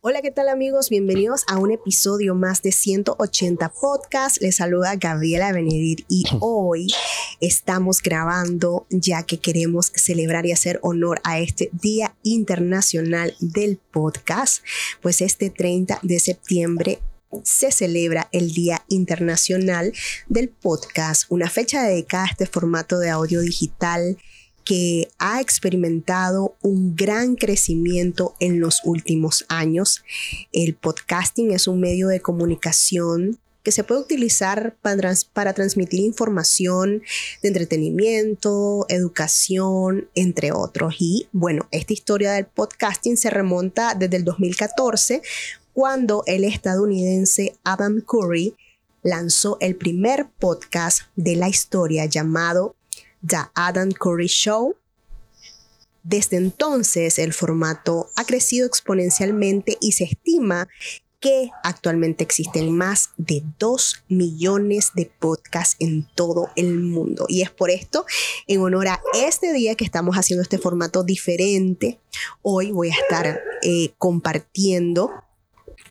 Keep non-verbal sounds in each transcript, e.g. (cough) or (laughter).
Hola, ¿qué tal amigos? Bienvenidos a un episodio más de 180 Podcast. Les saluda Gabriela Benedir y (clears throat) hoy estamos grabando ya que queremos celebrar y hacer honor a este Día Internacional del Podcast. Pues este 30 de septiembre se celebra el Día Internacional del Podcast, una fecha dedicada a este formato de audio digital que ha experimentado un gran crecimiento en los últimos años. El podcasting es un medio de comunicación que se puede utilizar para, transmitir información de entretenimiento, educación, entre otros. Y bueno, esta historia del podcasting se remonta desde el 2014, cuando el estadounidense Adam Curry lanzó el primer podcast de la historia llamado The Adam Curry Show. Desde entonces el formato ha crecido exponencialmente y se estima que actualmente existen más de 2 millones de podcasts en todo el mundo. Y es por esto, en honor a este día que estamos haciendo este formato diferente, hoy voy a estar eh, compartiendo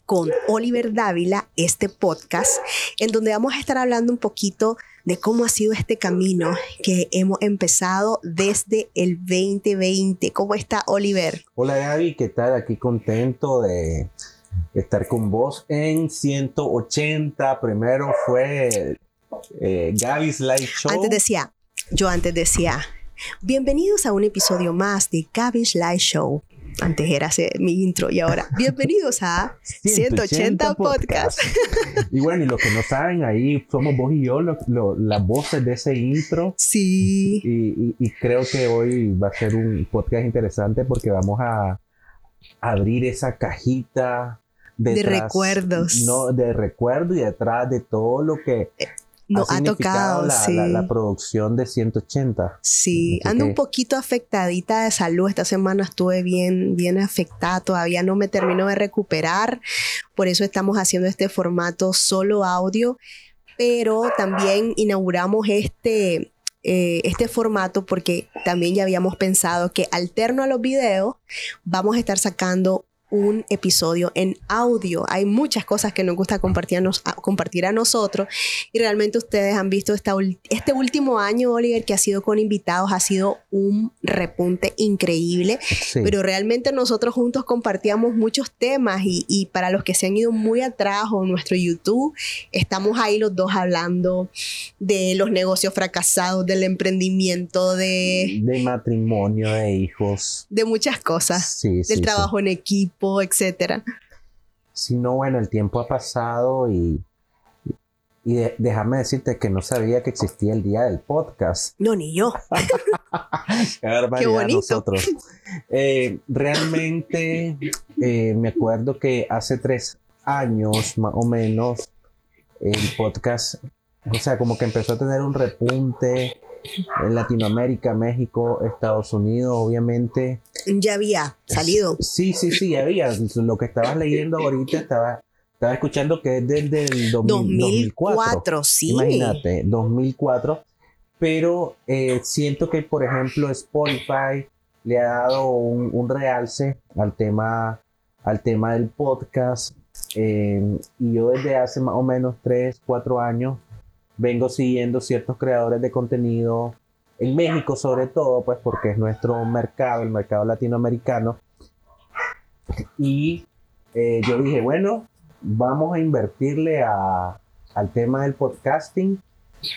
con Oliver Dávila este podcast en donde vamos a estar hablando un poquito de cómo ha sido este camino que hemos empezado desde el 2020. ¿Cómo está Oliver? Hola Gaby, ¿qué tal? Aquí contento de estar con vos en 180. Primero fue eh, Gaby's Live Show. Antes decía, yo antes decía, bienvenidos a un episodio más de Gaby's Live Show. Antes era mi intro y ahora, (laughs) bienvenidos a 180, Podcast. y bueno, y los que no saben, ahí somos vos y yo las voces de ese intro. Sí. Y, creo que hoy va a ser un podcast interesante porque vamos a abrir esa cajita de recuerdos. No, de recuerdo y detrás de todo lo que eh, no ha, tocado la, producción de 180. Sí, ando un poquito afectadita de salud. Esta semana estuve bien, bien afectada. Todavía no me termino de recuperar. Por eso estamos haciendo este formato solo audio. Pero también inauguramos este, eh, este formato porque también ya habíamos pensado que alterno a los videos vamos a estar sacando un episodio en audio. Hay muchas cosas que nos gusta compartir a, compartir a nosotros y realmente ustedes han visto esta, este último año, Oliver, que ha sido con invitados, ha sido un repunte increíble, pero realmente nosotros juntos compartíamos muchos temas y, y, para los que se han ido muy atrás o nuestro YouTube, estamos ahí los dos hablando de los negocios fracasados, del emprendimiento, de... De matrimonio, de hijos. De muchas cosas. del trabajo en equipo etcétera. Si no, bueno, el tiempo ha pasado y, y déjame decirte que no sabía que existía el día del podcast. No, ni yo. (laughs) Qué bonito. Nosotros. Eh, realmente eh, me acuerdo que hace tres años más o menos el podcast, o sea, como que empezó a tener un repunte en Latinoamérica, México, Estados Unidos, obviamente. Ya había salido. Sí, sí, sí, había. Lo que estabas leyendo ahorita estaba, estaba escuchando que es desde el 2004. sí. Imagínate, 2004. Pero eh, siento que, por ejemplo, Spotify le ha dado un, realce al tema, al tema del podcast. Eh, y yo desde hace más o menos 3, 4 años vengo siguiendo ciertos creadores de contenido en México sobre todo, pues porque es nuestro mercado, el mercado latinoamericano. Y eh, yo dije, bueno, vamos a invertirle a, al tema del podcasting,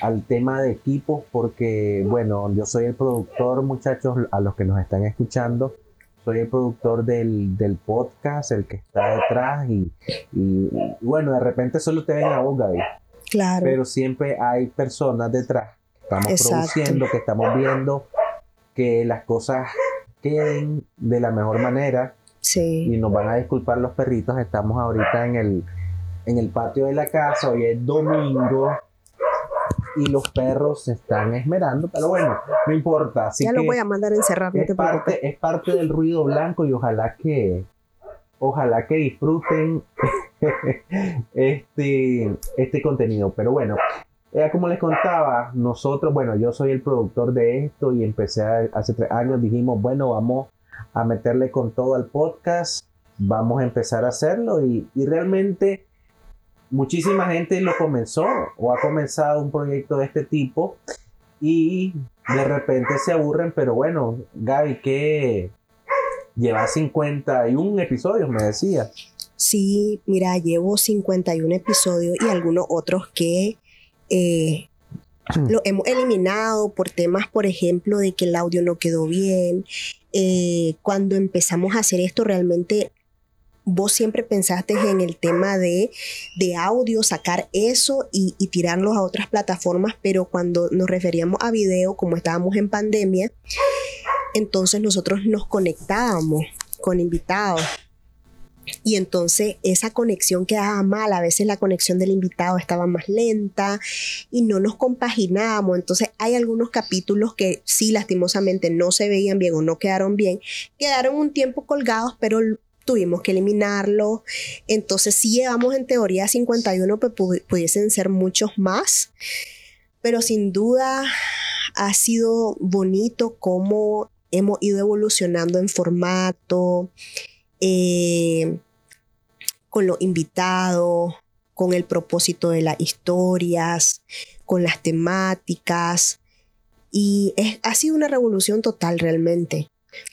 al tema de equipos, porque, bueno, yo soy el productor, muchachos, a los que nos están escuchando, soy el productor del, del podcast, el que está detrás, y, y, bueno, de repente solo te ven a vos, Gaby. Claro. Pero siempre hay personas detrás que estamos produciendo, que estamos viendo que las cosas queden de la mejor manera. Sí. Y nos van a disculpar los perritos. Estamos ahorita en el, en el patio de la casa. Hoy es domingo. Y los perros se están esmerando, pero bueno, no importa. ya lo voy a mandar a encerrar, es, parte, es parte del ruido blanco y ojalá que, ojalá que disfruten (laughs) este, este contenido. Pero bueno, como les contaba, nosotros, bueno, yo soy el productor de esto y empecé hace tres años, dijimos, bueno, vamos a meterle con todo al podcast. vamos a empezar a hacerlo y, y realmente muchísima gente lo comenzó o ha comenzado un proyecto de este tipo y de repente se aburren, pero bueno, Gaby, que lleva 51 episodios, me decía. Sí, mira, llevo 51 episodios y algunos otros que eh, lo hemos eliminado por temas, por ejemplo, de que el audio no quedó bien. Eh, cuando empezamos a hacer esto, realmente vos siempre pensaste en el tema de, de audio, sacar eso y, y, tirarlos a otras plataformas, pero cuando nos referíamos a video, como estábamos en pandemia, entonces nosotros nos conectábamos con invitados. Y entonces esa conexión quedaba mal, a veces la conexión del invitado estaba más lenta y no nos compaginábamos. Entonces hay algunos capítulos que sí lastimosamente no se veían bien o no quedaron bien, quedaron un tiempo colgados, pero tuvimos que eliminarlo. Entonces sí llevamos en teoría 51, pero pudiesen ser muchos más. Pero sin duda ha sido bonito cómo hemos ido evolucionando en formato, eh, con los invitados, con el propósito de las historias, con las temáticas. Y ha sido una revolución total realmente,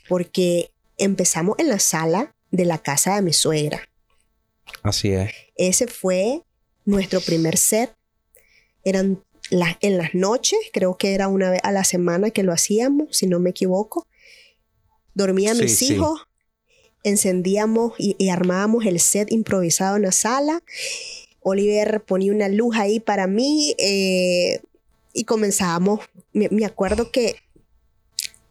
porque empezamos en la sala de la casa de mi suegra. Así es. Ese fue nuestro primer set. Eran en las noches, creo que era una vez a la semana que lo hacíamos, si no me equivoco. Dormía mis hijos, encendíamos y, armábamos el set improvisado en la sala. Oliver ponía una luz ahí para mí eh, y comenzábamos. me, acuerdo que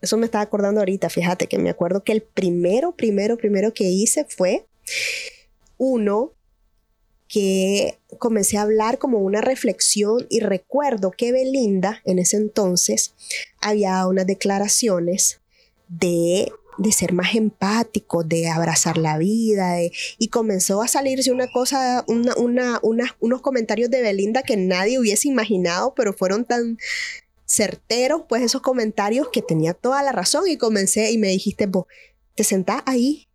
eso me estaba acordando ahorita, fíjate que me acuerdo que el primero, primero, primero que hice fue uno que comencé a hablar como una reflexión y recuerdo que Belinda en ese entonces había unas declaraciones de, de ser más empático, de abrazar la vida y comenzó a salirse una cosa, una, una, unos comentarios de Belinda que nadie hubiese imaginado, pero fueron tan certeros, pues esos comentarios que tenía toda la razón y comencé y me dijiste, vos, te sentás ahí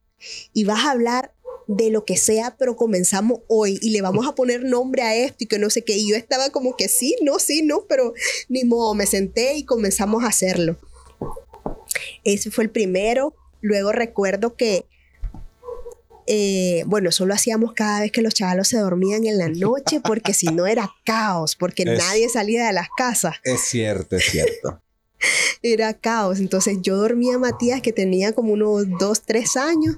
y vas a hablar de lo que sea, pero comenzamos hoy y le vamos a poner nombre a esto y que no sé qué. Y yo estaba como que sí, no, sí, no, pero ni modo, me senté y comenzamos a hacerlo. Ese fue el primero. Luego recuerdo que eh, bueno, eso lo hacíamos cada vez que los chavalos se dormían en la noche, porque si no era caos, porque nadie salía de las casas. Es cierto, es cierto. era caos. Entonces yo dormía a Matías, que tenía como unos dos, tres años,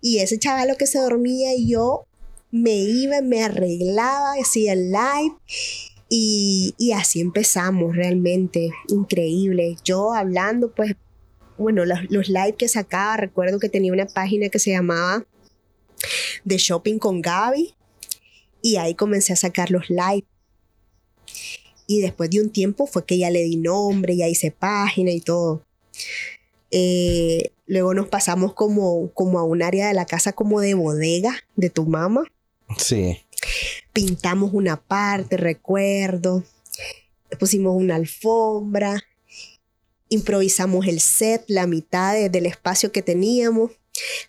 y ese chavalo que se dormía y yo me iba, me arreglaba, hacía el live. Y, y así empezamos realmente, increíble. Yo hablando, pues, bueno, los, los live que sacaba, recuerdo que tenía una página que se llamaba de shopping con Gaby y ahí comencé a sacar los live. Y después de un tiempo fue que ya le di nombre, ya hice página y todo. Eh, luego nos pasamos como, como a un área de la casa como de bodega de tu mamá. Sí. Pintamos una parte, recuerdo. Pusimos una alfombra. Improvisamos el set, la mitad del espacio que teníamos.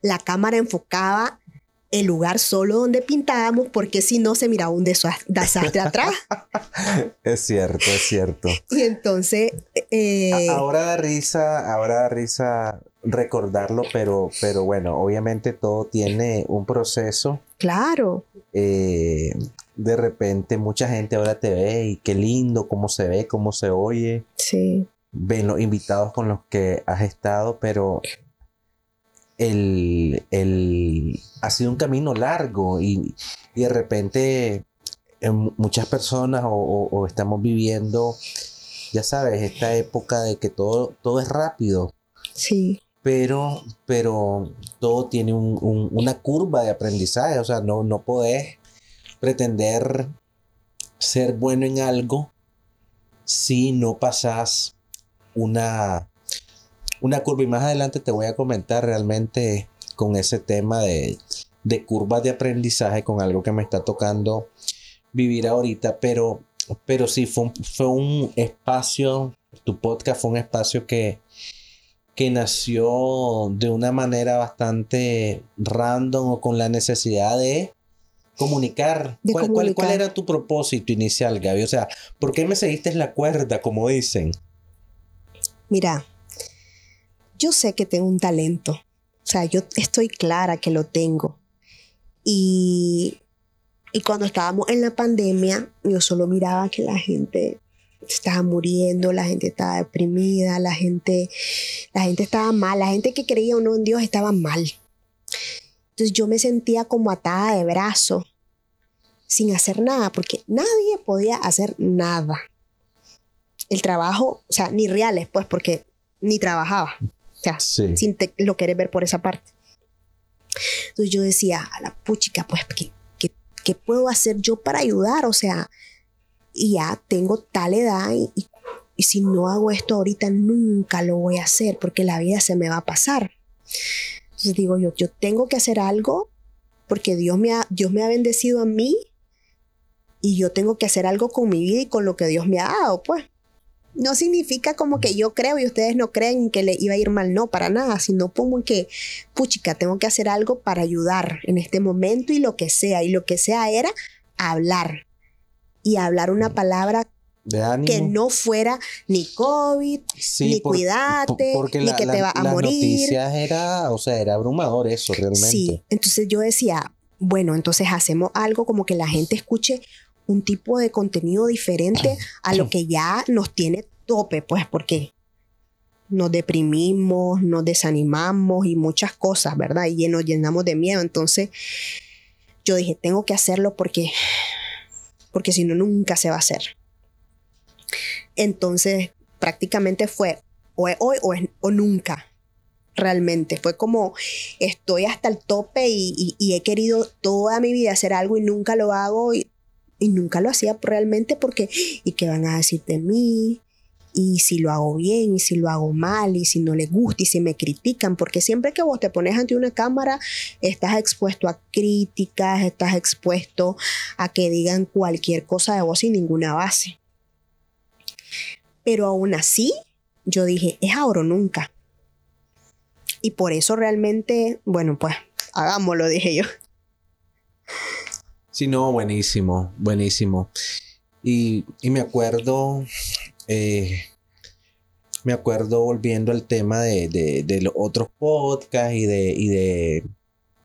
La cámara enfocaba el lugar solo donde pintábamos porque si no se miraba un desastre (laughs) atrás. es cierto, es cierto. Y entonces... Eh, ahora da risa, ahora da risa recordarlo, pero, pero bueno, obviamente todo tiene un proceso. Claro. Eh, de repente mucha gente ahora te ve y qué lindo, cómo se ve, cómo se oye. Sí. Ven los invitados con los que has estado, pero el, ha sido un camino largo y, de repente muchas personas o, estamos viviendo, ya sabes, esta época de que todo, todo es rápido. Sí. Pero, pero todo tiene una curva de aprendizaje, o sea, no, no podés pretender ser bueno en algo si no pasas una, una curva y más adelante te voy a comentar realmente con ese tema de, de curvas de aprendizaje con algo que me está tocando vivir ahorita, pero, pero sí fue un, fue un espacio, tu podcast fue un espacio que, que nació de una manera bastante random o con la necesidad de comunicar. De ¿Cuál, cuál- cuál era tu propósito inicial, Gaby? O sea, ¿por qué me seguiste la cuerda, como dicen? Mira, yo sé que tengo un talento. O sea, yo estoy clara que lo tengo. Y, y cuando estábamos en la pandemia, yo solo miraba que la gente estaba muriendo, la gente estaba deprimida, la gente, la gente estaba mal, la gente que creía o no en Dios estaba mal. Entonces yo me sentía como atada de brazo, sin hacer nada, porque nadie podía hacer nada el trabajo, o sea, ni reales, pues, porque ni trabajaba. O sea, Sí. sin te- lo querer ver por esa parte. Entonces yo decía, a la puchica, pues, ¿qué, qué, qué puedo hacer yo para ayudar? O sea, y ya tengo tal edad y, y- y si no hago esto ahorita, nunca lo voy a hacer porque la vida se me va a pasar. Entonces digo yo, yo tengo que hacer algo porque Dios me ha, Dios me ha bendecido a mí y yo tengo que hacer algo con mi vida y con lo que Dios me ha dado, pues. No significa como que yo creo y ustedes no creen que le iba a ir mal, no, para nada, sino como que, puchica, tengo que hacer algo para ayudar en este momento y lo que sea. Y lo que sea era hablar. Y hablar una palabra De ánimo. que no fuera ni COVID, Sí, ni por- cuidate, por- porque ni la- que te va a las morir. noticias era, o sea, era abrumador eso realmente. Sí, entonces yo decía, bueno, entonces hacemos algo como que la gente escuche un tipo de contenido diferente a lo que ya nos tiene tope, pues porque nos deprimimos, nos desanimamos y muchas cosas, ¿verdad? Y nos llenamos de miedo. Entonces yo dije, tengo que hacerlo porque, porque si no, nunca se va a hacer. Entonces prácticamente fue o es hoy o, es- o nunca. Realmente fue como estoy hasta el tope y, y- y he querido toda mi vida hacer algo y nunca lo hago y, y nunca lo hacía realmente porque ¿y qué van a decir de mí? Y si lo hago bien, y si lo hago mal, y si no les gusta, y si me critican, porque siempre que vos te pones ante una cámara, estás expuesto a críticas, estás expuesto a que digan cualquier cosa de vos sin ninguna base. Pero aún así, yo dije, es ahora o nunca. Y por eso realmente, bueno, pues hagámoslo, dije yo. Sí, no, buenísimo, buenísimo. Y, me acuerdo, eh, me acuerdo volviendo al tema de, de- los otros podcasts y de, y de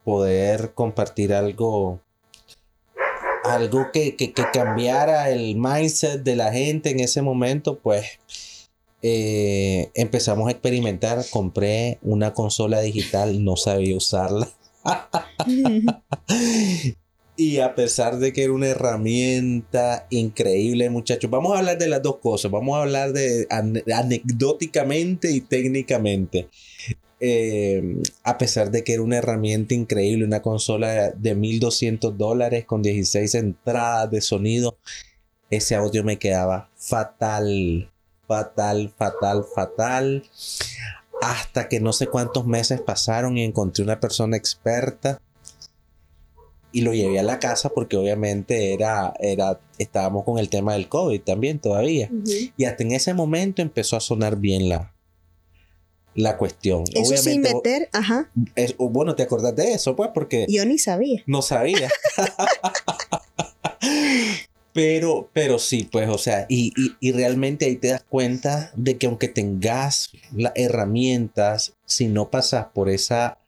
poder compartir algo, algo que, que, que cambiara el mindset de la gente en ese momento, pues eh, empezamos a experimentar. Compré una consola digital, no sabía usarla. (laughs) Y a pesar de que era una herramienta increíble, muchachos, vamos a hablar de las dos cosas. Vamos a hablar de ane- anecdóticamente y técnicamente. Eh, a pesar de que era una herramienta increíble, una consola de 1200 dólares con 16 entradas de sonido, ese audio me quedaba fatal, fatal, fatal, fatal. Hasta que no sé cuántos meses pasaron y encontré una persona experta y lo llevé a la casa porque obviamente era, era, estábamos con el tema del COVID también todavía. Y hasta en ese momento empezó a sonar bien la, la cuestión. Eso sin Obviamente, meter, ajá, es- bueno, te acordás de eso, pues, porque yo ni sabía. no sabía. (laughs) pero, pero sí, pues, o sea, y, y, y realmente ahí te das cuenta de que aunque tengas las herramientas, si no pasas por esa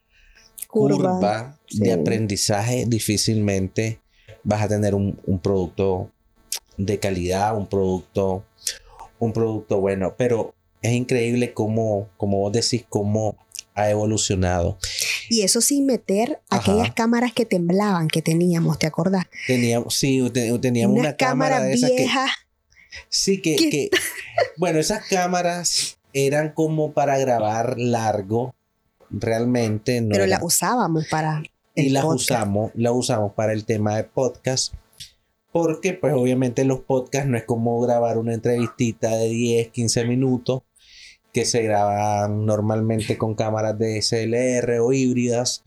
curva, Curva, de aprendizaje, difícilmente vas a tener un, un producto de calidad, un producto, un producto bueno. Pero es increíble cómo, como vos decís, cómo ha evolucionado. Y eso sin meter Ajá. aquellas cámaras que temblaban que teníamos, ¿te acordás? Teníamos, sí, te- teníamos una Unas cámara de esas que, viejas. sí, que, que- bueno, esas cámaras eran como para grabar largo, realmente no pero era- las usábamos para. y las podcast. usamos, las usamos para el tema de podcast. Porque pues obviamente los podcasts no es como grabar una entrevistita de 10, 15 minutos que se graban normalmente con cámaras de SLR o híbridas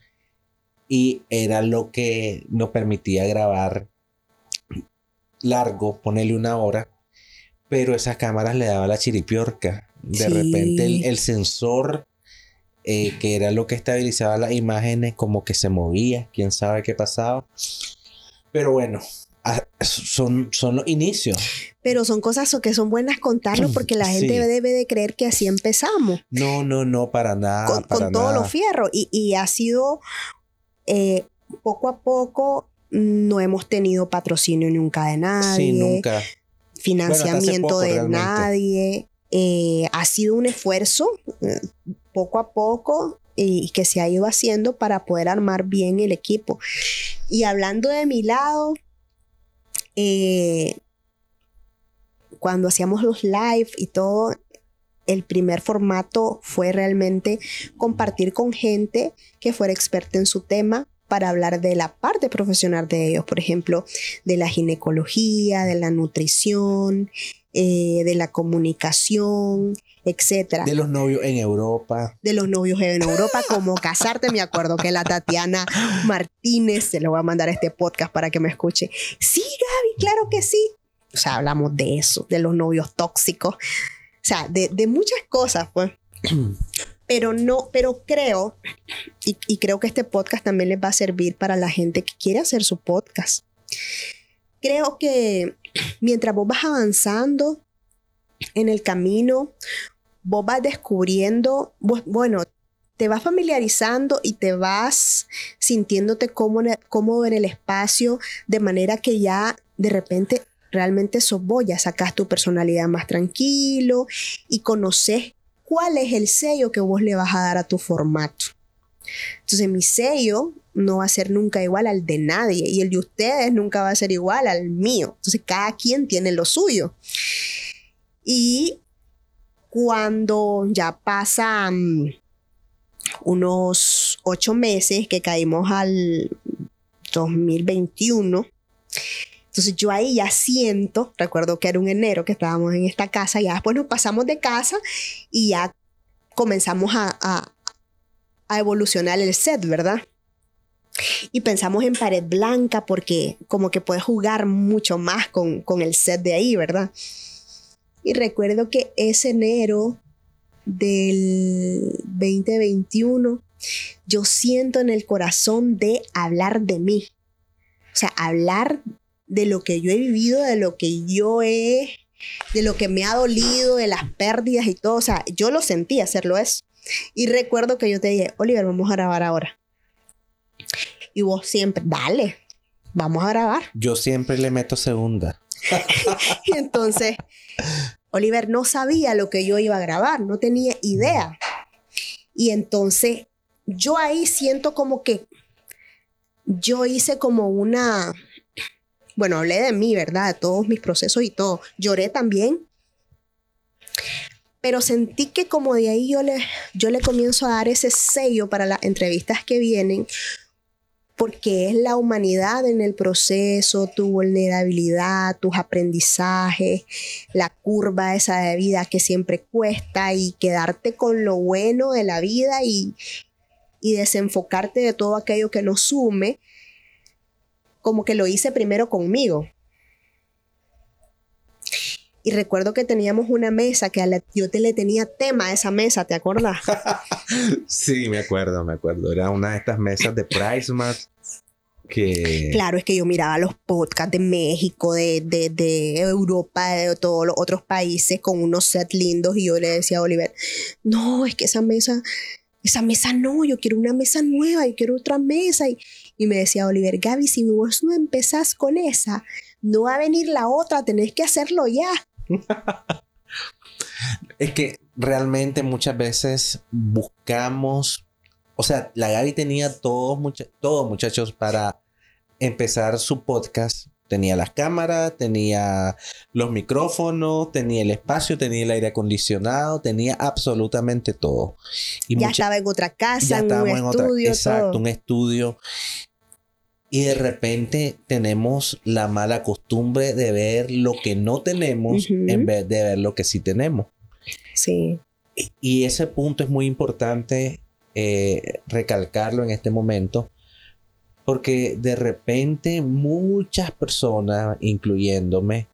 y era lo que nos permitía grabar largo, ponerle una hora, pero esas cámaras le daba la chiripiorca. De Sí. repente el, el sensor eh, que era lo que estabilizaba las imágenes, como que se movía, quién sabe qué pasaba. Pero bueno, son, son los inicios. Pero son cosas que son buenas contarlo (clears throat) porque la gente debe de creer que así empezamos. No, no, no, para nada. Con, con todos los fierros. Y, y, ha sido eh, poco a poco, no hemos tenido patrocinio nunca de nadie. Sí, nunca. Financiamiento de nadie. Eh, ha sido un esfuerzo eh, poco a poco y que se ha ido haciendo para poder armar bien el equipo. Y hablando de mi lado, eh, cuando hacíamos los live y todo, el primer formato fue realmente compartir con gente que fuera experta en su tema para hablar de la parte profesional de ellos, por ejemplo, de la ginecología, de la nutrición, eh, de la comunicación, etcétera. De los novios en Europa. De los novios en Europa, como casarte. Me acuerdo que la Tatiana Martínez, se lo voy a mandar a este podcast para que me escuche. Sí, Gaby, claro que sí. O sea, hablamos de eso, de los novios tóxicos. O sea, de, de muchas cosas, pues. (clears throat) pero no, pero creo, y, y, creo que este podcast también les va a servir para la gente que quiere hacer su podcast. Creo que mientras vos vas avanzando en el camino, vos vas descubriendo, bueno, te vas familiarizando y te vas sintiéndote cómodo, en el espacio, de manera que ya de repente realmente sos vos, sacas tu personalidad más tranquilo y conoces cuál es el sello que vos le vas a dar a tu formato. Entonces mi sello no va a ser nunca igual al de nadie y el de ustedes nunca va a ser igual al mío. Entonces cada quien tiene lo suyo. Y cuando ya pasan unos ocho meses que caímos al 2021, entonces yo ahí ya siento, recuerdo que era un enero que estábamos en esta casa, ya después nos pasamos de casa y ya comenzamos a, a, a evolucionar el set, ¿verdad? Y pensamos en pared blanca porque como que puedes jugar mucho más con, con el set de ahí, ¿verdad? Y recuerdo que ese enero del 2021, yo siento en el corazón de hablar de mí. O sea, hablar de lo que yo he vivido, de lo que yo he, de lo que me ha dolido, de las pérdidas y todo. O sea, yo lo sentí hacerlo eso. Y recuerdo que yo te dije, Oliver, vamos a grabar ahora. Y vos siempre, dale, vamos a grabar. Yo siempre le meto segunda. (laughs) y entonces, Oliver no sabía lo que yo iba a grabar, no tenía idea. Y entonces, yo ahí siento como que yo hice como una, bueno, hablé de mí, ¿verdad? De todos mis procesos y todo. Lloré también. Pero sentí que como de ahí yo le, yo le comienzo a dar ese sello para las entrevistas que vienen, porque es la humanidad en el proceso, tu vulnerabilidad, tus aprendizajes, la curva esa de vida que siempre cuesta y quedarte con lo bueno de la vida y, y desenfocarte de todo aquello que nos sume, como que lo hice primero conmigo. Y recuerdo que teníamos una mesa que a la, yo te le tenía tema a esa mesa, ¿te acuerdas? (laughs) sí, me acuerdo, me acuerdo. Era una de estas mesas de PriceMart que... Claro, es que yo miraba los podcasts de México, de, de, de Europa, de todos los otros países con unos sets lindos y yo le decía a Oliver, no, es que esa mesa, esa mesa no, yo quiero una mesa nueva, yo quiero otra mesa. Y, y me decía Oliver, Gaby, si vos no empezás con esa, no va a venir la otra, tenés que hacerlo ya. (laughs) es que realmente muchas veces buscamos, o sea, la Gaby tenía todos, todos muchachos para empezar su podcast. Tenía las cámaras, tenía los micrófonos, tenía el espacio, tenía el aire acondicionado, tenía absolutamente todo. Y ya estaba en otra casa, en un estudio. exacto, un estudio. Y de repente tenemos la mala costumbre de ver lo que no tenemos en vez de ver lo que sí tenemos. Sí. Y ese punto es muy importante eh, recalcarlo en este momento, porque de repente muchas personas, incluyéndome,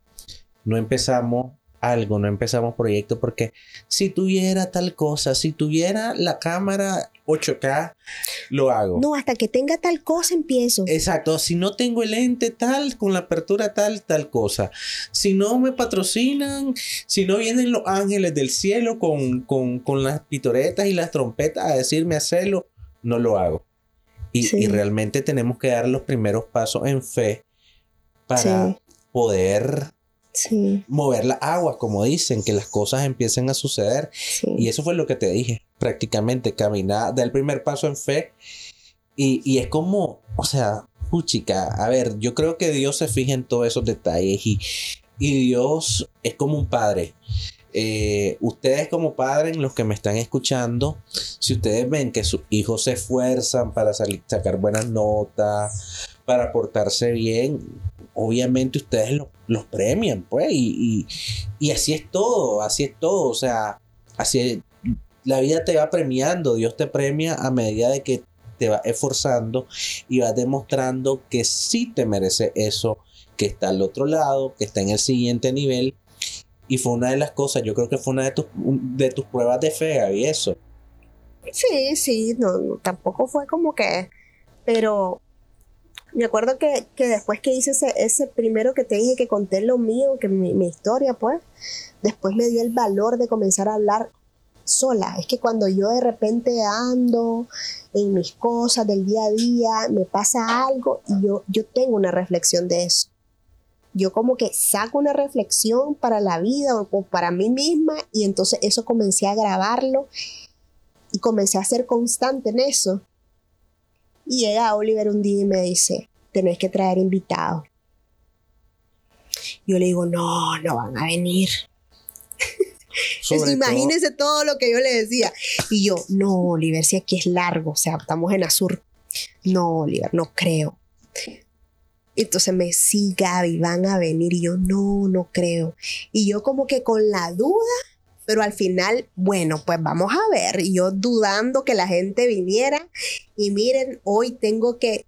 no empezamos algo, no empezamos proyectos porque si tuviera tal cosa, si tuviera la cámara 8K, lo hago. No, hasta que tenga tal cosa empiezo. Exacto, si no tengo el lente tal, con la apertura tal, tal cosa. Si no me patrocinan, si no vienen los ángeles del cielo con, con, las pitoretas y las trompetas a decirme hacerlo, no lo hago. Y, y realmente tenemos que dar los primeros pasos en fe para poder mover las aguas, como dicen, que las cosas empiecen a suceder. Y eso fue lo que te dije, prácticamente, caminar, dar el primer paso en fe. Y, es como, o sea, puchica, a ver, yo creo que Dios se fija en todos esos detalles y, Dios es como un padre. Eh, ustedes como padres, los que me están escuchando, si ustedes ven que sus hijos se esfuerzan para sacar buenas notas, para portarse bien, obviamente ustedes los, premian, pues, y, así es todo, así es todo, o sea, así la vida te va premiando, Dios te premia a medida de que te va esforzando y va demostrando que sí te merece eso, que está al otro lado, que está en el siguiente nivel. Y fue una de las cosas, yo creo que fue una de tus, de tus pruebas de fe, y eso. Sí, sí, no, tampoco fue como que, pero me acuerdo que, después que hice ese, primero que te dije que conté lo mío, que mi, historia, pues, después me dio el valor de comenzar a hablar sola. Es que cuando yo de repente ando en mis cosas del día a día, me pasa algo y yo, yo tengo una reflexión de eso. Yo como que saco una reflexión para la vida o para mí misma y entonces eso comencé a grabarlo y comencé a ser constante en eso. Y llega Oliver un día y me dice, tenés que traer invitados. Yo le digo, no, no van a venir. (laughs) Imagínense todo. lo que yo le decía. Y yo, no, Oliver, si aquí es largo, o sea, estamos en Azur. No, Oliver, no creo. Entonces me sí, Gaby, van a venir. Y yo, no, no creo. Y yo como que con la duda, pero al final, bueno, pues vamos a ver. Y yo dudando que la gente viniera. Y miren, hoy tengo que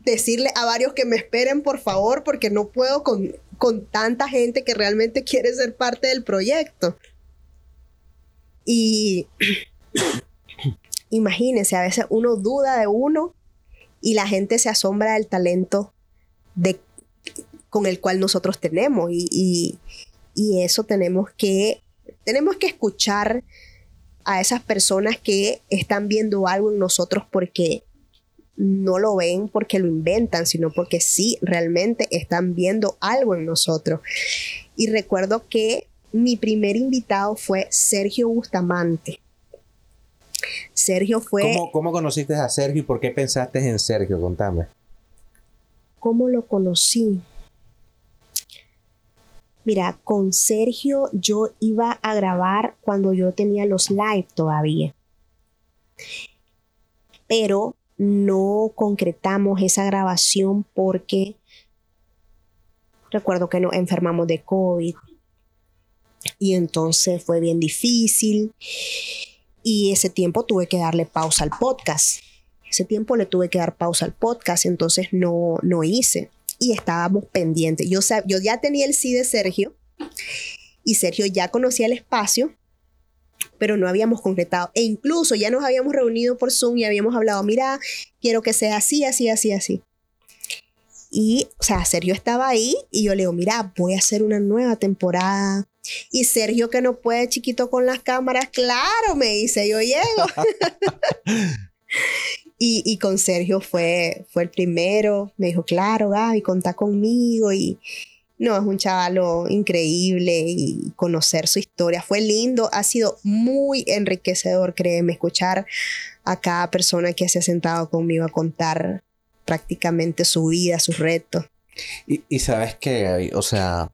decirle a varios que me esperen, por favor, porque no puedo con, con tanta gente que realmente quiere ser parte del proyecto. Y (clears throat) imagínense, a veces uno duda de uno y la gente se asombra del talento con el cual nosotros tenemos. y eso tenemos que tenemos que escuchar a esas personas que están viendo algo en nosotros porque no lo ven porque lo inventan, sino porque sí, realmente están viendo algo en nosotros. Y recuerdo que mi primer invitado fue Sergio Bustamante. Sergio fue... ¿Cómo, ¿Cómo, conociste a Sergio y por qué pensaste en Sergio? Contame. ¿Cómo lo conocí? Mira, con Sergio yo iba a grabar cuando yo tenía los live todavía. Pero no concretamos esa grabación porque recuerdo que nos enfermamos de COVID y entonces fue bien difícil y ese tiempo tuve que darle pausa al podcast. Ese tiempo le tuve que dar pausa al podcast, entonces no, no hice y estábamos pendientes. Yo, yo ya tenía el sí de Sergio y Sergio ya conocía el espacio, pero no habíamos concretado. E incluso ya nos habíamos reunido por Zoom y habíamos hablado, mira, quiero que sea así, así, así, así. Y, o sea, Sergio estaba ahí y yo le digo, mira, voy a hacer una nueva temporada. Y Sergio, que no puede chiquito con las cámaras, claro, me dice, yo llego. (laughs) Y, con Sergio fue, fue el primero. Me dijo, claro, Gaby, contá conmigo. Y no, es un chavalo increíble y conocer su historia fue lindo. Ha sido muy enriquecedor, créeme, escuchar a cada persona que se ha sentado conmigo a contar prácticamente su vida, sus retos. Y, sabes que, o sea,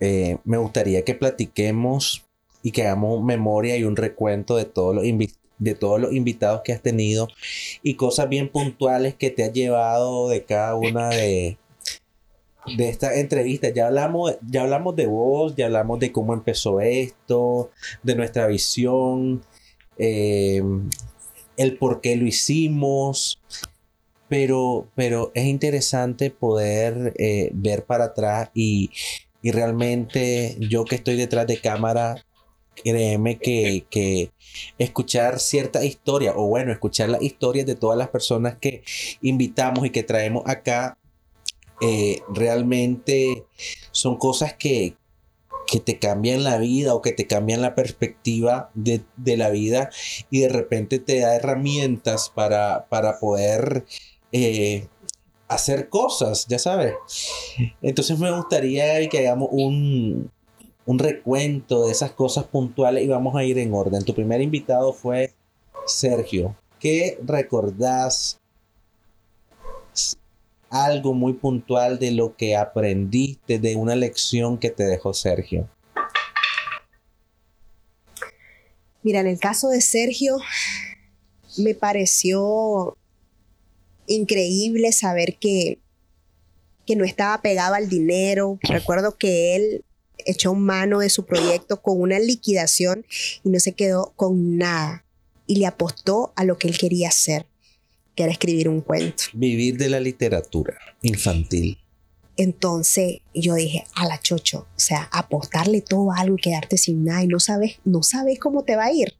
eh, me gustaría que platiquemos y que hagamos memoria y un recuento de todos los invitados de todos los invitados que has tenido y cosas bien puntuales que te has llevado de cada una de, de estas entrevistas. Ya hablamos, ya hablamos de vos, ya hablamos de cómo empezó esto, de nuestra visión, eh, el por qué lo hicimos. Pero, pero es interesante poder eh, ver para atrás y y realmente yo que estoy detrás de cámara, créeme que, que escuchar cierta historia, o bueno, escuchar las historias de todas las personas que invitamos y que traemos acá, eh, realmente son cosas que, que te cambian la vida o que te cambian la perspectiva de, la vida y de repente te da herramientas para, para poder eh, hacer cosas, ya sabes. Entonces me gustaría que hagamos un, un recuento de esas cosas puntuales y vamos a ir en orden. Tu primer invitado fue Sergio. ¿Qué recordás algo muy puntual de lo que aprendiste, de una lección que te dejó Sergio? Mira, en el caso de Sergio, me pareció increíble saber que, que no estaba pegado al dinero. Recuerdo que él echó mano de su proyecto con una liquidación y no se quedó con nada. Y le apostó a lo que él quería hacer que era escribir un cuento. Vivir de la literatura infantil. Entonces yo dije, a la chocho, o sea, apostarle todo a algo y quedarte sin nada y no sabes, no sabes cómo te va a ir.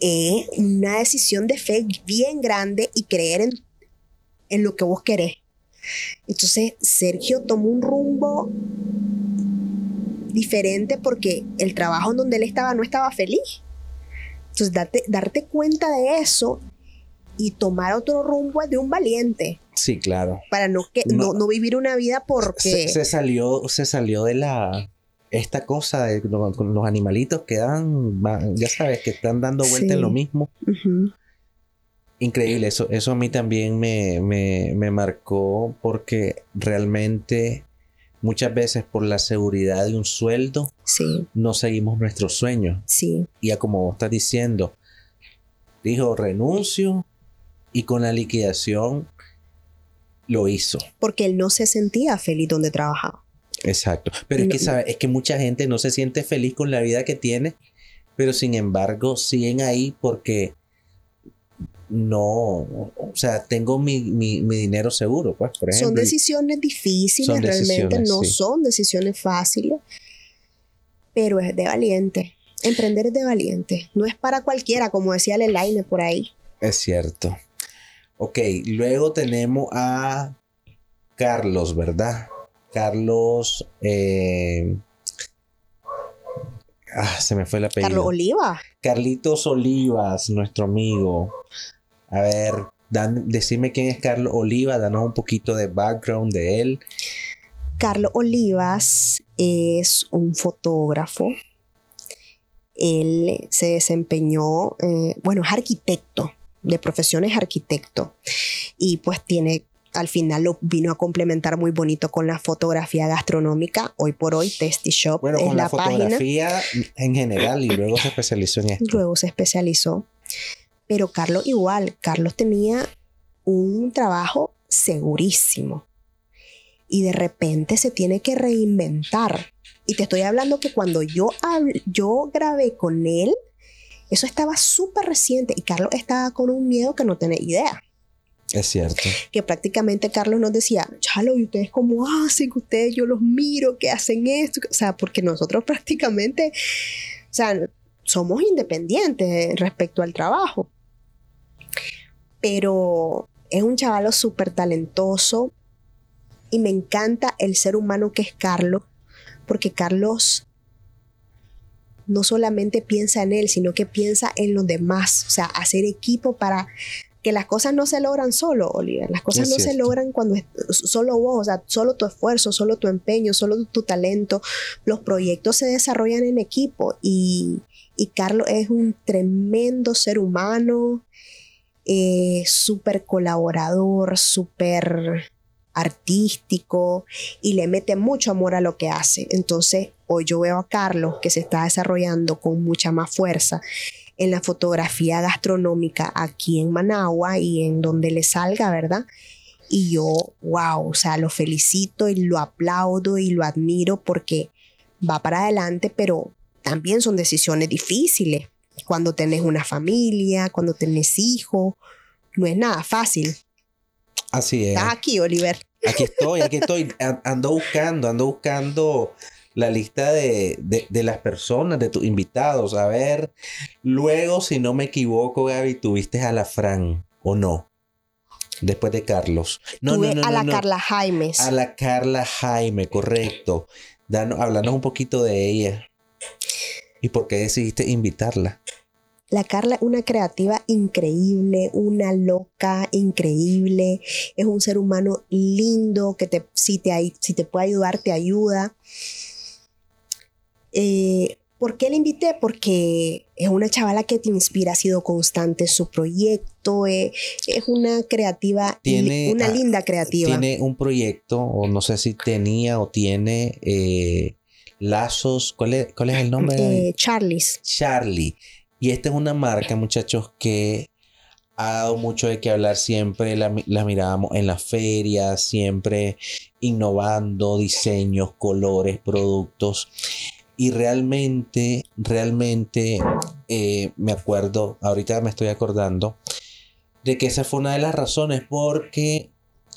Es una decisión de fe bien grande y creer en, en lo que vos querés. Entonces Sergio tomó un rumbo diferente porque el trabajo en donde él estaba no estaba feliz. Entonces darte, darte cuenta de eso y tomar otro rumbo de un valiente. Sí, claro. Para no, que, no, no, vivir una vida porque... Se, salió, se salió de la... Esta cosa de los, los animalitos que dan, ya sabes, que están dando vuelta en lo mismo. Increíble, eso, eso a mí también me, me, me marcó porque realmente muchas veces por la seguridad de un sueldo, sí. no seguimos nuestros sueños. Sí. Y a como vos estás diciendo, dijo renuncio y con la liquidación lo hizo. Porque él no se sentía feliz donde trabajaba. Exacto. Pero es que, ¿sabe? Es que mucha gente no se siente feliz con la vida que tiene, pero sin embargo siguen ahí porque no, o sea, tengo mi, dinero seguro, pues, por ejemplo. Son decisiones difíciles, realmente no son decisiones fáciles, pero es de valiente. Emprender es de valiente, no es para cualquiera, como decía Lelaine por ahí. Es cierto. Ok, luego tenemos a Carlos, ¿verdad? Carlos. Eh, ah, se me fue el apellido. Carlos Oliva. Carlitos Olivas, nuestro amigo. A ver, dan, decime quién es Carlos Oliva, danos un poquito de background de él. Carlos Olivas es un fotógrafo. Él se desempeñó, eh, bueno, es arquitecto de profesión es arquitecto y pues tiene al final lo vino a complementar muy bonito con la fotografía gastronómica. Hoy por hoy, Testy Shop bueno, con la, fotografía en general y luego se especializó en esto. Luego se especializó. Pero Carlos igual, Carlos tenía un trabajo segurísimo y de repente se tiene que reinventar. Y te estoy hablando que cuando yo, yo grabé con él, eso estaba súper reciente y Carlos estaba con un miedo que no tenía idea. Es cierto. Que prácticamente Carlos nos decía, chalo, ¿y ustedes cómo hacen? Que ustedes yo los miro, que hacen esto. O sea, porque nosotros (laughs) prácticamente, o sea, somos independientes respecto al trabajo. Pero es un chavalo súper talentoso y me encanta el ser humano que es Carlos, porque Carlos no solamente piensa en él, sino que piensa en los demás, o sea, hacer equipo para que las cosas no se logran solo, Oliver. Las cosas no se logran cuando es solo vos, o sea, solo tu esfuerzo, solo tu empeño, solo tu, talento. Los proyectos se desarrollan en equipo y, y Carlos es un tremendo ser humano, eh, súper colaborador, súper artístico y le mete mucho amor a lo que hace. Entonces, hoy yo veo a Carlos que se está desarrollando con mucha más fuerza en la fotografía gastronómica aquí en Managua y en donde le salga, ¿verdad? Y yo, wow, o sea, lo felicito y lo aplaudo y lo admiro porque va para adelante, pero también son decisiones difíciles. Cuando tenés una familia, cuando tenés hijos, no es nada fácil. Así es. Estás aquí, Oliver. Aquí estoy, aquí estoy. (laughs) Ando buscando, ando buscando la lista de, las personas, de tus invitados. A ver, luego, si no me equivoco, Gaby, tuviste a la Fran, ¿o no? Después de Carlos. No, no, no, a la Carla Jaime. A la Carla Jaime, correcto. Danos, un poquito de ella. ¿Y por qué decidiste invitarla? La Carla es una creativa increíble, una loca increíble, es un ser humano lindo que te, si, te, si te puede ayudar, te ayuda. Eh, ¿Por qué la invité? Porque es una chavala que te inspira, ha sido constante en su proyecto, eh, es una creativa, tiene, una linda creativa. Tiene un proyecto, o no sé si tenía o tiene eh, lazos, ¿cuál es, ¿cuál es, el nombre? Charlie's. Charlie. Y esta es una marca, muchachos, que ha dado mucho de qué hablar siempre, la, la mirábamos en las ferias, siempre innovando diseños, colores, productos. Y realmente, realmente eh, me acuerdo, ahorita me estoy acordando, de que esa fue una de las razones porque,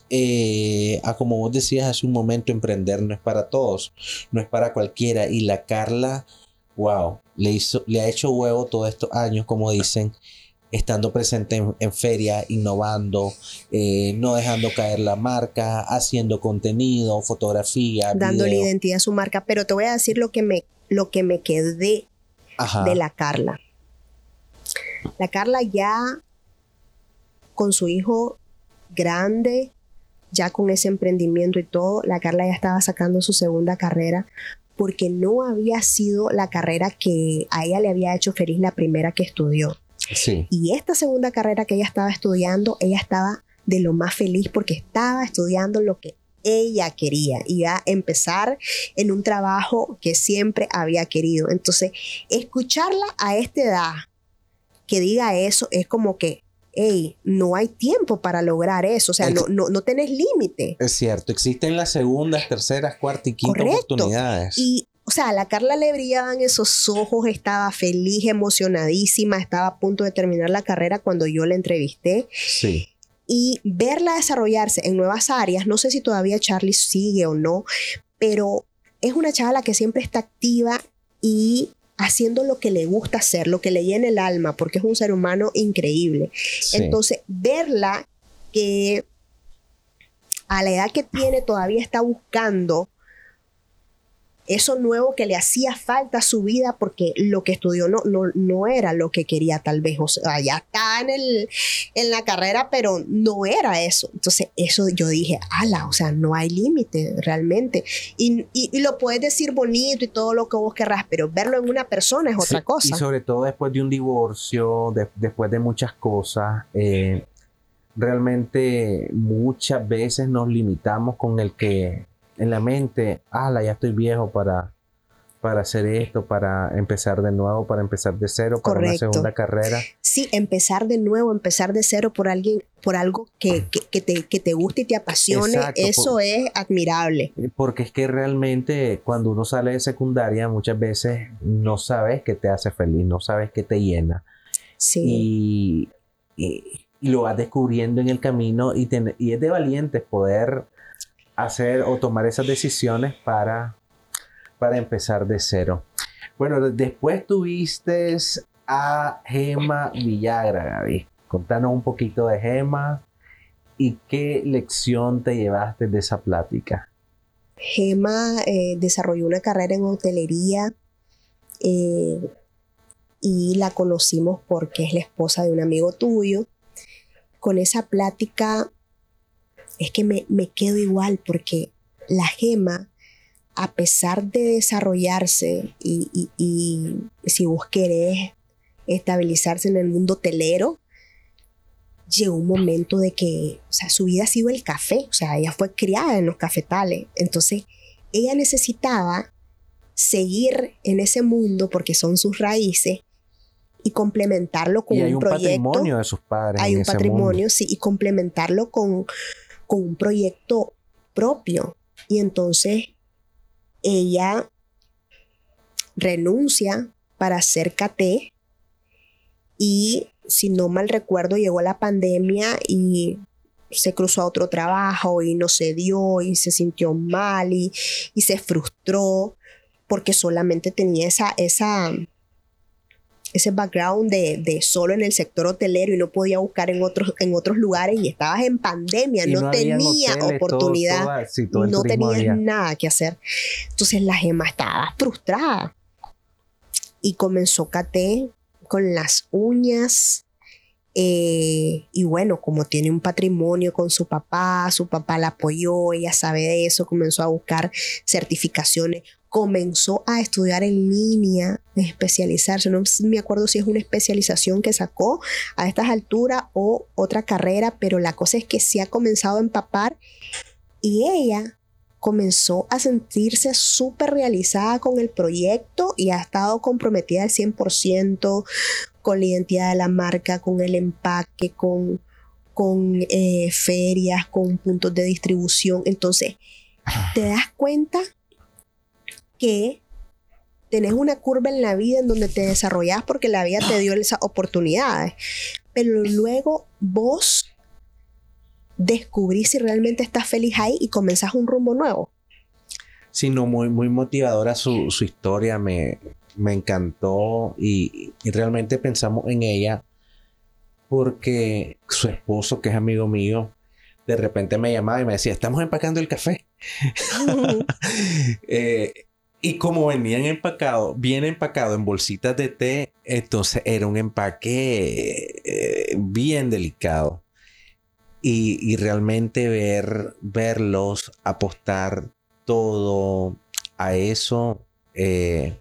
eh, como vos decías hace un momento, emprender no es para todos, no es para cualquiera. Y la Carla, wow, le, hizo, le ha hecho huevo todos estos años, como dicen, estando presente en, feria, innovando, eh, no dejando caer la marca, haciendo contenido, fotografía. Dándole identidad a su marca. Pero te voy a decir lo que me, lo que me quedé de la Carla. La Carla ya con su hijo grande, ya con ese emprendimiento y todo, la Carla ya estaba sacando su segunda carrera porque no había sido la carrera que a ella le había hecho feliz la primera que estudió. Y esta segunda carrera que ella estaba estudiando, ella estaba de lo más feliz porque estaba estudiando lo que ella quería, iba a empezar en un trabajo que siempre había querido. Entonces, escucharla a esta edad que diga eso es como que, hey, no hay tiempo para lograr eso, o sea, no, no, no tenés límite. Es cierto, existen las segundas, terceras, cuartas y quintas oportunidades. Y o sea, a la Carla le brillaban esos ojos, estaba feliz, emocionadísima, estaba a punto de terminar la carrera cuando yo la entrevisté. Sí. Y verla desarrollarse en nuevas áreas, no sé si todavía Charlie sigue o no, pero es una chavala que siempre está activa y haciendo lo que le gusta hacer, lo que le llena el alma, porque es un ser humano increíble. Entonces, verla que a la edad que tiene todavía está buscando eso nuevo que le hacía falta a su vida porque lo que estudió no, no, no era lo que quería tal vez. O sea, ya está en, el, en la carrera, pero no era eso. Entonces, eso yo dije, ala, o sea, no hay límite realmente. Y, y, lo puedes decir bonito y todo lo que vos querrás, pero verlo en una persona es otra cosa. Y sobre todo después de un divorcio, después de muchas cosas. Eh, realmente muchas veces nos limitamos con el que en la mente, ala, ya estoy viejo para, para hacer esto, para empezar de nuevo, para empezar de cero, para una segunda carrera. Sí, empezar de nuevo, empezar de cero por alguien, por algo que, que, te, que te, guste y te apasione, eso es admirable. Porque es que realmente cuando uno sale de secundaria, muchas veces no sabes qué te hace feliz, no sabes qué te llena. Sí. Y, lo vas descubriendo en el camino y, y es de valientes poder hacer o tomar esas decisiones para, para empezar de cero. Bueno, después tuviste a Gema Villagra, Gaby. Contanos un poquito de Gema y qué lección te llevaste de esa plática. Gema eh, desarrolló una carrera en hotelería eh, y la conocimos porque es la esposa de un amigo tuyo. Con esa plática es que me, quedo igual porque la gema, a pesar de desarrollarse y, si vos querés estabilizarse en el mundo telero, llegó un momento de que, o sea, su vida ha sido el café, o sea, ella fue criada en los cafetales, entonces ella necesitaba seguir en ese mundo porque son sus raíces y complementarlo con y hay un, patrimonio de sus padres. Hay un patrimonio, sí, y complementarlo con, con un proyecto propio. Y entonces ella renuncia para hacer KT y si no mal recuerdo llegó la pandemia y se cruzó a otro trabajo y no se dio y se sintió mal y, y se frustró porque solamente tenía esa, esa, ese background de, de, solo en el sector hotelero y no podía buscar en otros, en otros lugares y estabas en pandemia, no, tenía oportunidad, no tenía nada que hacer. Entonces la gema estaba frustrada y comenzó Kate con las uñas eh, y bueno, como tiene un patrimonio con su papá, su papá la apoyó, ella sabe de eso, comenzó a buscar certificaciones, comenzó a estudiar en línea, especializarse. No me acuerdo si es una especialización que sacó a estas alturas o otra carrera, pero la cosa es que sí ha comenzado a empapar y ella comenzó a sentirse súper realizada con el proyecto y ha estado comprometida al 100% con la identidad de la marca, con el empaque, con, con eh, ferias, con puntos de distribución. Entonces, te das cuenta que tenés una curva en la vida en donde te desarrollás porque la vida te dio esas oportunidades. Pero luego vos descubrís si realmente estás feliz ahí y comenzás un rumbo nuevo. Sí, no, muy, muy motivadora su, su historia. Me, me encantó y, realmente pensamos en ella porque su esposo, que es amigo mío, de repente me llamaba y me decía, estamos empacando el café. (laughs) Eh, y como venían empacados, bien empacado en bolsitas de té, entonces era un empaque eh, bien delicado. Y, realmente ver, verlos apostar todo a eso, eh,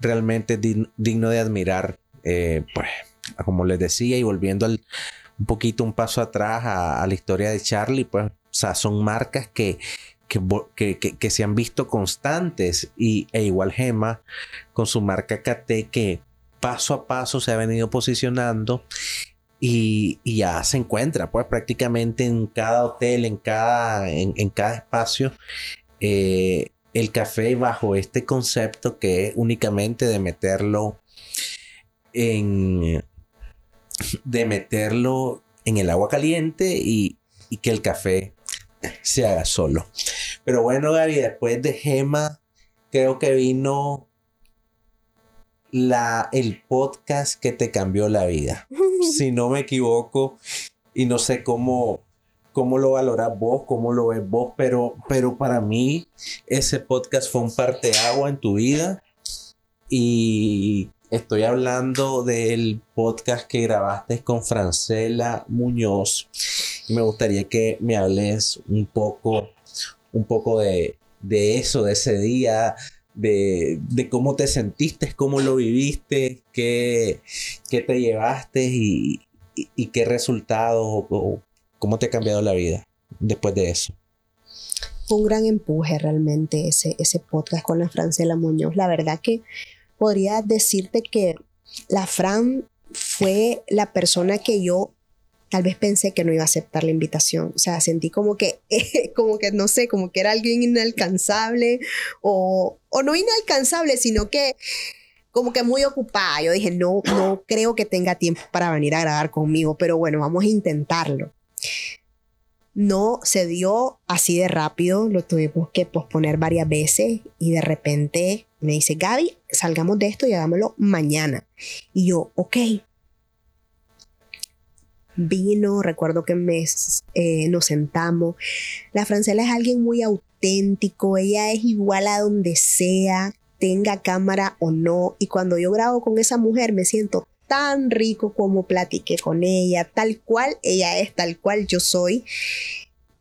realmente digno de admirar. Eh, pues, como les decía, y volviendo al, un poquito un paso atrás a, la historia de Charlie, pues, son marcas que, que, que, se han visto constantes y, e igual Gema con su marca KT que paso a paso se ha venido posicionando y, ya se encuentra pues prácticamente en cada hotel, en cada, en, cada espacio. Eh, el café bajo este concepto que es únicamente de meterlo en de meterlo en el agua caliente y, que el café se haga solo. Pero bueno, Gaby, después de Gema, creo que vino la, el podcast que te cambió la vida. (laughs) si no me equivoco, y no sé cómo, cómo lo valoras vos, cómo lo ves vos, pero, pero para mí ese podcast fue un parteagua en tu vida y estoy hablando del podcast que grabaste con Francela Muñoz me gustaría que me hables un poco, un poco de, eso, de ese día, de, cómo te sentiste, cómo lo viviste, qué, qué te llevaste y, qué resultados ¿Cómo te ha cambiado la vida después de eso? un gran empuje realmente ese, ese podcast con la Francela Muñoz. La verdad que podría decirte que la Fran fue la persona que yo tal vez pensé que no iba a aceptar la invitación. O sea, sentí como que, (laughs) como que, no sé, como que era alguien inalcanzable o, no inalcanzable, sino que como que muy ocupada. Yo dije, no, no creo que tenga tiempo para venir a grabar conmigo, pero bueno, vamos a intentarlo. No se dio así de rápido, lo tuvimos que posponer varias veces y de repente me dice, Gaby, salgamos de esto y hagámoslo mañana. Y yo, ok. Vino, recuerdo que me, eh, nos sentamos. La francela es alguien muy auténtico, ella es igual a donde sea, tenga cámara o no. Y cuando yo grabo con esa mujer me siento tan rico como platiqué con ella, tal cual ella es, tal cual yo soy.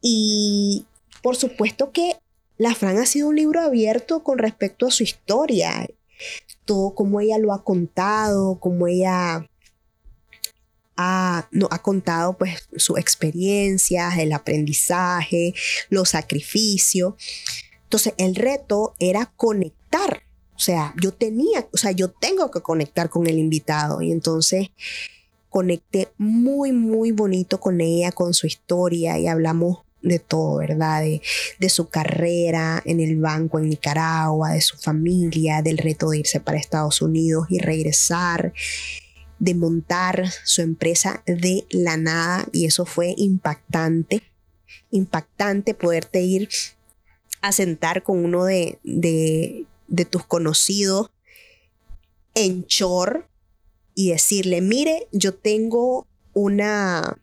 Y por supuesto que La Fran ha sido un libro abierto con respecto a su historia, todo como ella lo ha contado, como ella ha, no, ha contado pues sus experiencias, el aprendizaje, los sacrificios. Entonces el reto era conectar o sea, yo tenía, o sea, yo tengo que conectar con el invitado y entonces conecté muy, muy bonito con ella, con su historia y hablamos de todo, ¿verdad? De, de, su carrera en el banco en Nicaragua, de su familia, del reto de irse para Estados Unidos y regresar, de montar su empresa de la nada y eso fue impactante impactante poderte ir a sentar con uno de, de, de tus conocidos en Chor y decirle, mire, yo tengo una...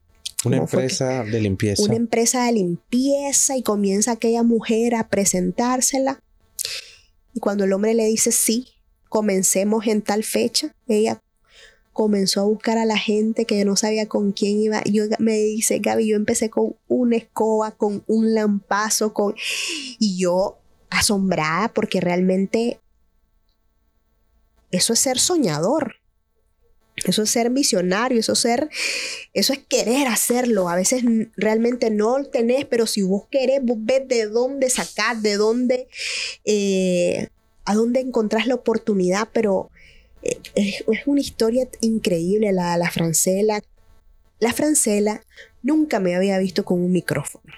Una ¿cómo fue empresa de limpieza. una empresa de limpieza y comienza aquella mujer a presentársela. Y cuando el hombre le dice sí, comencemos en tal fecha, ella comenzó a buscar a la gente que yo no sabía con quién iba. Yo me dice, Gaby, yo empecé con una escoba, con un lampazo, con... Y yo asombrada porque realmente eso es ser soñador. Eso es ser visionario, eso es ser, eso es querer hacerlo. A veces realmente no lo tenés, pero si vos querés, vos ves de dónde sacar, de dónde, eh, a dónde encontrás la oportunidad, pero es, es una historia increíble la, la Francela. La Francela nunca me había visto con un micrófono.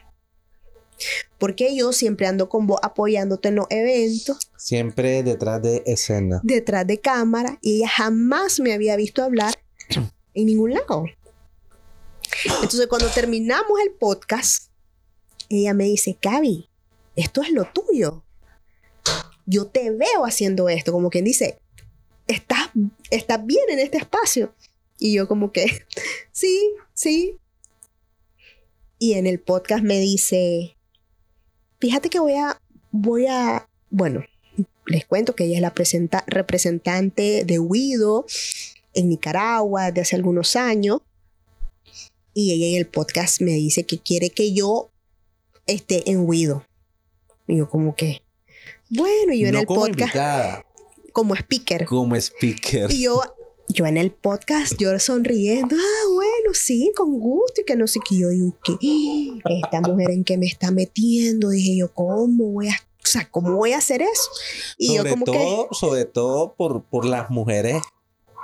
Porque yo siempre ando con vos apoyándote en los eventos, Siempre detrás de escena. detrás de cámara, y ella jamás me había visto hablar (clears throat) en ningún lado. Entonces, cuando terminamos el podcast, ella me dice, Gaby, esto es lo tuyo. Yo te veo haciendo esto, como quien dice, estás, estás bien en este espacio. Y yo como que, (laughs) sí, sí. Y en el podcast me dice, fíjate que voy a, voy a, bueno, les cuento que ella es la presenta- representante de Guido en Nicaragua desde hace algunos años. Y ella en el podcast me dice que quiere que yo esté en Guido. Y yo como que, bueno, y yo en el como podcast invitada, como speaker. como speaker. Y yo, yo en el podcast, yo sonriendo, ah, bueno, sí, con gusto, y que no sé qué. Yo digo, ¿qué? Esta mujer en que me está metiendo, dije yo, ¿cómo voy a, o sea, cómo voy a hacer eso? Y sobre yo como todo, sobre todo por, por las mujeres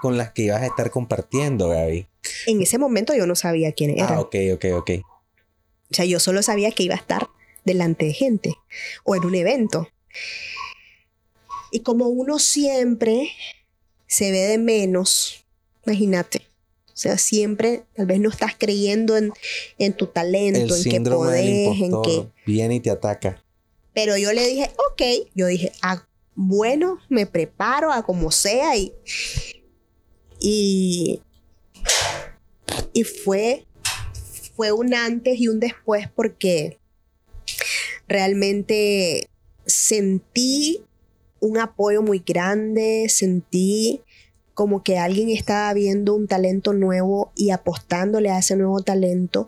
con las que ibas a estar compartiendo, Gaby. que en ese momento yo no sabía quién era. Ah, ok, ok, ok. O sea, yo solo sabía que iba a estar delante de gente o en un evento. Y como uno siempre se ve de menos, imagínate. O sea, siempre tal vez no estás creyendo en, en tu El talento, en que podés, en que... viene y te ataca. Pero yo le dije, ok, yo dije, ah, bueno, me preparo a como sea y... Y, y fue, fue un antes y un después porque realmente sentí un apoyo muy grande, sentí como que alguien estaba viendo un talento nuevo y apostándole a ese nuevo talento,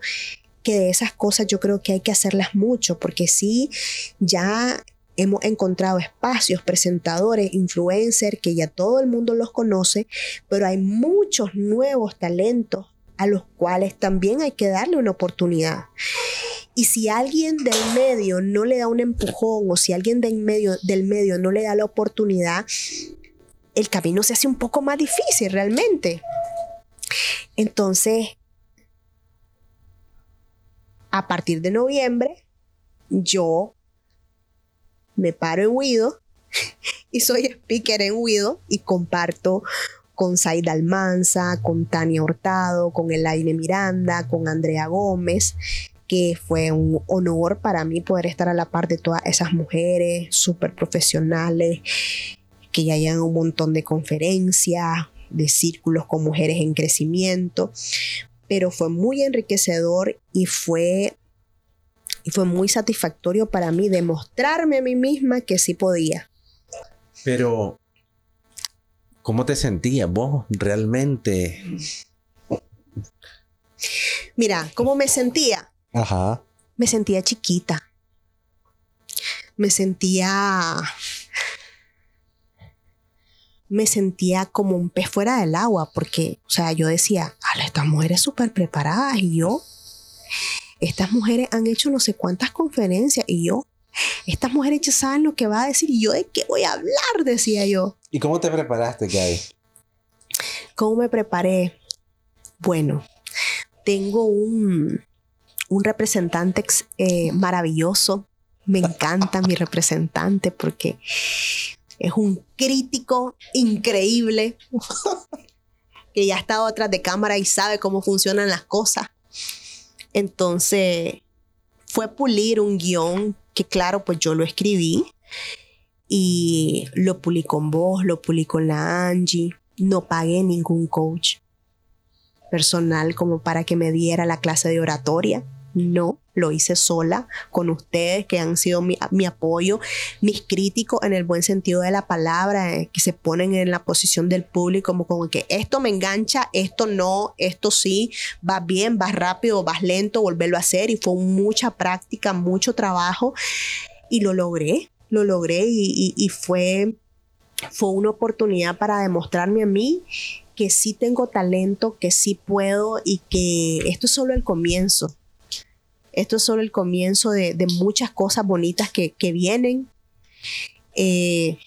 que de esas cosas yo creo que hay que hacerlas mucho, porque sí, ya hemos encontrado espacios, presentadores, influencers, que ya todo el mundo los conoce, pero hay muchos nuevos talentos a los cuales también hay que darle una oportunidad. Y si alguien del medio no le da un empujón o si alguien del medio, del medio no le da la oportunidad, el camino se hace un poco más difícil realmente. Entonces, a partir de noviembre, yo me paro en Guido (laughs) y soy speaker en Guido y comparto con Saida Almanza, con Tania Hurtado, con Elaine Miranda, con Andrea Gómez, que fue un honor para mí poder estar a la par de todas esas mujeres súper profesionales, que ya llevan un montón de conferencias, de círculos con mujeres en crecimiento, pero fue muy enriquecedor y fue, y fue muy satisfactorio para mí demostrarme a mí misma que sí podía. Pero, ¿cómo te sentías vos realmente? Mira, ¿cómo me sentía? Ajá. Me sentía chiquita. Me sentía... Me sentía como un pez fuera del agua, porque, o sea, yo decía, "Ala, estas mujeres súper preparadas y yo, estas mujeres han hecho no sé cuántas conferencias y yo, estas mujeres ya saben lo que va a decir y yo de qué voy a hablar, decía yo. ¿Y cómo te preparaste, Gaby? ¿Cómo me preparé? Bueno, tengo un, un representante eh, maravilloso. Me encanta mi representante porque es un crítico increíble que ya ha estado atrás de cámara y sabe cómo funcionan las cosas. Entonces, fue pulir un guion que claro, pues yo lo escribí y lo pulí con vos, lo pulí con la Angie. No pagué ningún coach personal como para que me diera la clase de oratoria. No, lo hice sola con ustedes que han sido mi, apoyo, mis críticos en el buen sentido de la palabra, eh, que se ponen en la posición del público como, como que esto me engancha, esto no, esto sí, va bien, va rápido, va lento, volverlo a hacer. Y fue mucha práctica, mucho trabajo. Y lo logré, lo logré y, fue, fue una oportunidad para demostrarme a mí que sí tengo talento, que sí puedo y que esto es solo el comienzo esto es solo el comienzo de, muchas cosas bonitas que, vienen. Eh,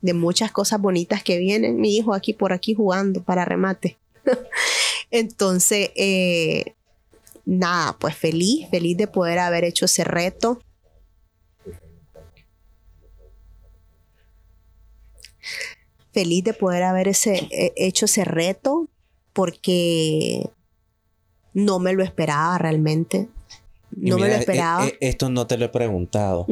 de muchas cosas bonitas que vienen. Mi hijo aquí por aquí jugando para remate. (laughs) Entonces, eh, nada, pues feliz, feliz de poder haber hecho ese reto. Feliz de poder haber eh, hecho ese reto porque no me lo esperaba realmente. No me lo esperaba. Eh, eh, esto no te lo he preguntado.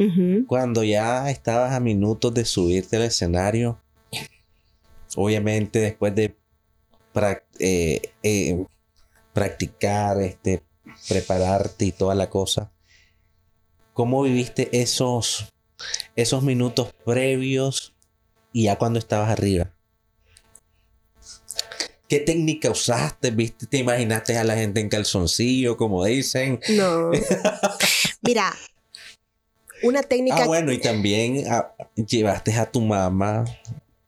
Cuando ya estabas a minutos de subirte al escenario, obviamente después de eh, practicar, este, prepararte y toda la cosa, ¿cómo viviste esos, esos minutos previos y ya cuando estabas arriba? ¿Qué técnica usaste? ¿Viste? ¿Te imaginaste a la gente en calzoncillo, como dicen? No. (laughs) Mira, una técnica. Ah, bueno, y también ah, llevaste a tu mamá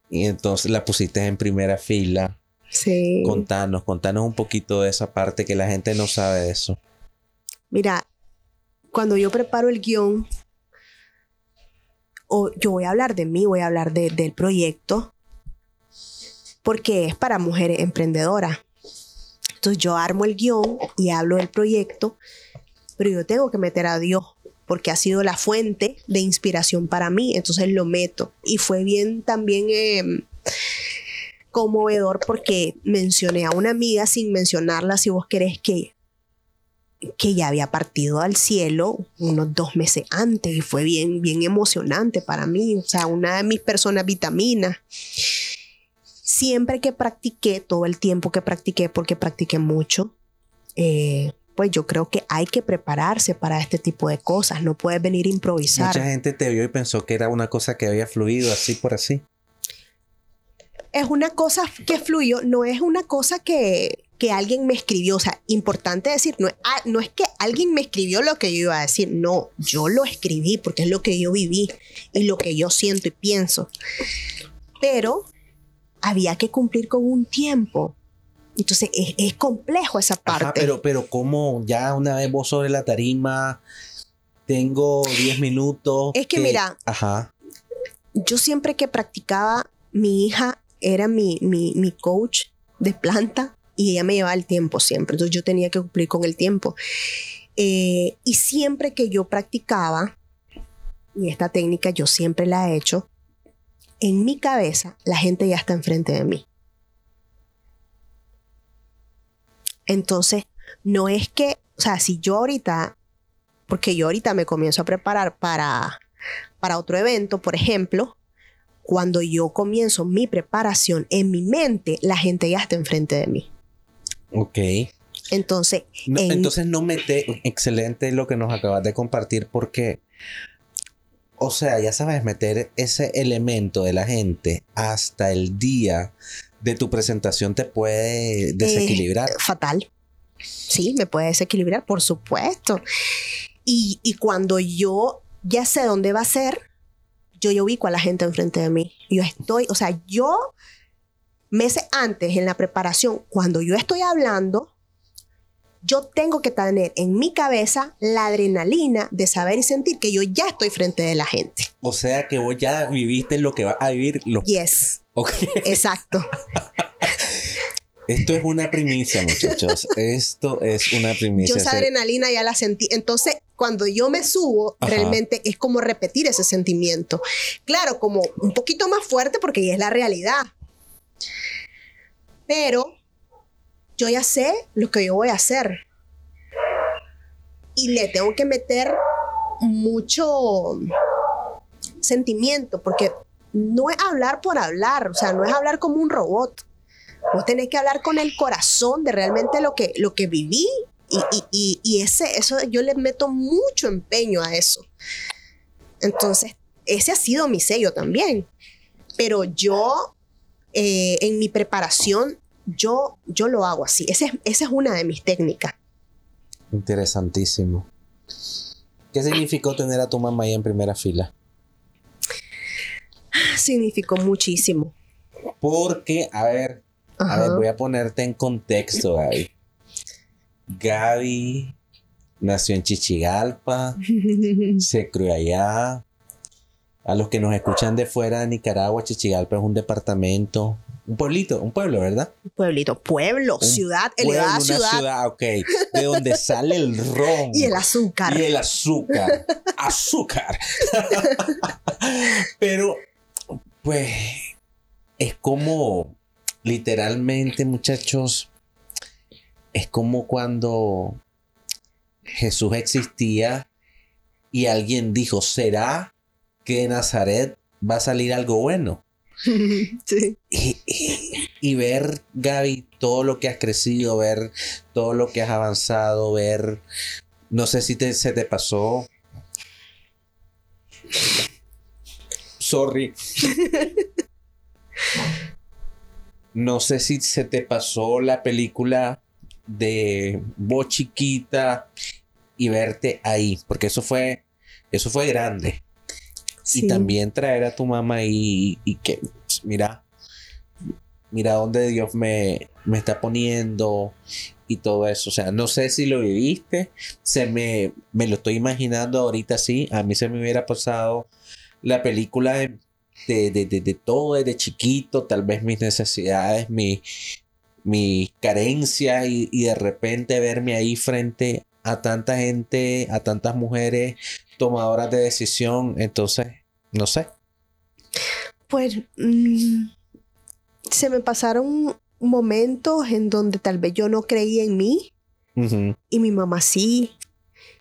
y entonces la pusiste en primera fila. Sí. Contanos, contanos un poquito de esa parte que la gente no sabe de eso. Mira, cuando yo preparo el guion, o yo voy a hablar de mí, voy a hablar del proyecto, porque es para mujeres emprendedoras. Entonces yo armo el guion y hablo del proyecto, pero yo tengo que meter a Dios porque ha sido la fuente de inspiración para mí, entonces lo meto. Y fue bien también em, conmovedor porque mencioné a una amiga sin mencionarla, si vos querés que que ya había partido al cielo unos dos meses antes y fue bien, bien emocionante para mí, o sea, una de mis personas vitaminas siempre que practiqué, todo el tiempo que practiqué, porque practiqué mucho, eh, pues yo creo que hay que prepararse para este tipo de cosas, no puedes venir a improvisar. Mucha gente te vio y pensó que era una cosa que había fluido así por así. Es una cosa que fluyó, no es una cosa que, que alguien me escribió. O sea, importante decir, no, ah, no es que alguien me escribió lo que yo iba a decir, no, yo lo escribí porque es lo que yo viví y lo que yo siento y pienso. Pero había que cumplir con un tiempo. Entonces es, complejo esa parte. pero, pero como ya una vez vos sobre la tarima, tengo 10 minutos. Es que, mira, Ajá. yo siempre que practicaba, mi hija era mi, mi, coach de planta y ella me llevaba el tiempo siempre. Entonces yo tenía que cumplir con el tiempo. Eh, y siempre que yo practicaba, y esta técnica yo siempre la he hecho, en mi cabeza la gente ya está enfrente de mí. Entonces, no es que, o sea, si yo ahorita, porque yo ahorita me comienzo a preparar para, para otro evento, por ejemplo, cuando yo comienzo mi preparación en mi mente, la gente ya está enfrente de mí. Ok. Entonces, entonces no mete, excelente lo que nos acabas de compartir porque o sea, ya sabes, meter ese elemento de la gente hasta el día de tu presentación te puede desequilibrar. Eh, fatal. Sí, me puede desequilibrar, por supuesto. Y, cuando yo ya sé dónde va a ser, yo ya ubico a la gente enfrente de mí. Yo estoy, o sea, yo meses antes en la preparación, cuando yo estoy hablando, yo tengo que tener en mi cabeza la adrenalina de saber y sentir que yo ya estoy frente de la gente. O sea que vos ya viviste lo que va a vivir. Lo... Yes. Exacto. (laughs) Esto es una primicia, muchachos. (laughs) Esto es una primicia. Yo esa adrenalina ya la sentí. Entonces, cuando yo me subo, realmente es como repetir ese sentimiento. Claro, como un poquito más fuerte porque ya es la realidad. Pero yo ya sé lo que yo voy a hacer. y le tengo que meter mucho sentimiento, porque no es hablar por hablar, o sea, no es hablar como un robot. Vos tenés que hablar con el corazón de realmente lo que, lo que viví y, y, ese, eso yo le meto mucho empeño a eso. Entonces, ese ha sido mi sello también. Pero yo, eh, en mi preparación, yo, yo lo hago así. esa es una de mis técnicas. Interesantísimo. ¿Qué significó tener a tu mamá ahí en primera fila? Significó muchísimo. Porque, a ver, a ver, voy a ponerte en contexto, Gaby. Gaby nació en Chichigalpa, (laughs) se crió allá. A los que nos escuchan de fuera de Nicaragua, Chichigalpa es un departamento, un pueblito, un pueblo, ¿verdad? Un pueblito, pueblo, ciudad, elevada ciudad. Una ciudad, ok. De donde sale el ron. (laughs) Y el azúcar. Y el azúcar. azúcar. (laughs) Pero, pues, es como, literalmente, muchachos, es como cuando Jesús existía y alguien dijo, ¿será que de Nazaret va a salir algo bueno? (laughs) sí. Y, ver, Gaby, todo lo que has crecido, ver todo lo que has avanzado, ver, no sé si se te pasó. Sorry. (laughs) No sé si se te pasó la película de vos chiquita y verte ahí, porque eso fue, eso fue grande. Y también traer a tu mamá y, y que, mira, mira dónde Dios me, me está poniendo y todo eso. O sea, no sé si lo viviste, se me, me lo estoy imaginando ahorita sí. A mí se me hubiera pasado la película de, de, de, de, todo desde chiquito, tal vez mis necesidades, mi, mi carencia y, y, de repente verme ahí frente a tanta gente, a tantas mujeres tomadoras de decisión. Entonces, no sé. Pues mm, se me pasaron momentos en donde tal vez yo no creía en mí y mi mamá sí.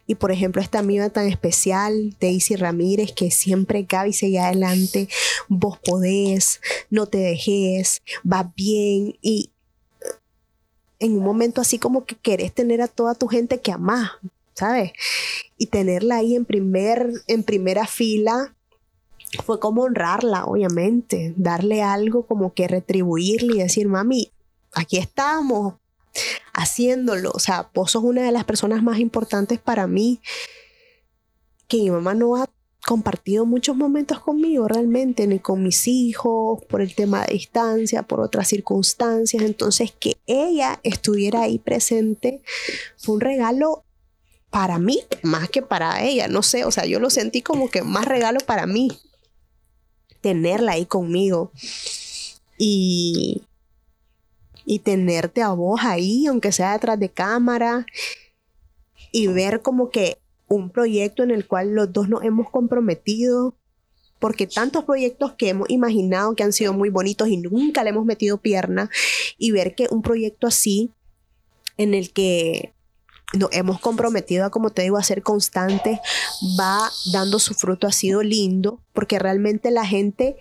Y por ejemplo, esta amiga tan especial, Daisy Ramírez, que siempre Gaby sigue adelante, vos podés, no te dejes, va bien. Y en un momento así como que querés tener a toda tu gente que amás, ¿sabes? Y tenerla ahí en, primer, en primera fila fue como honrarla, obviamente, darle algo como que retribuirle y decir, mami, aquí estamos haciéndolo. O sea, vos sos una de las personas más importantes para mí, que mi mamá no ha compartido muchos momentos conmigo realmente, ni con mis hijos, por el tema de distancia, por otras circunstancias. Entonces, que ella estuviera ahí presente fue un regalo para mí, más que para ella. No sé, o sea, yo lo sentí como que más regalo para mí, tenerla ahí conmigo. Y, y tenerte a vos ahí, aunque sea detrás de cámara, y ver como que un proyecto en el cual los dos nos hemos comprometido, porque tantos proyectos que hemos imaginado que han sido muy bonitos y nunca le hemos metido pierna, y ver que un proyecto así, en el que nos hemos comprometido a, como te digo, a ser constantes, va dando su fruto, ha sido lindo, porque realmente la gente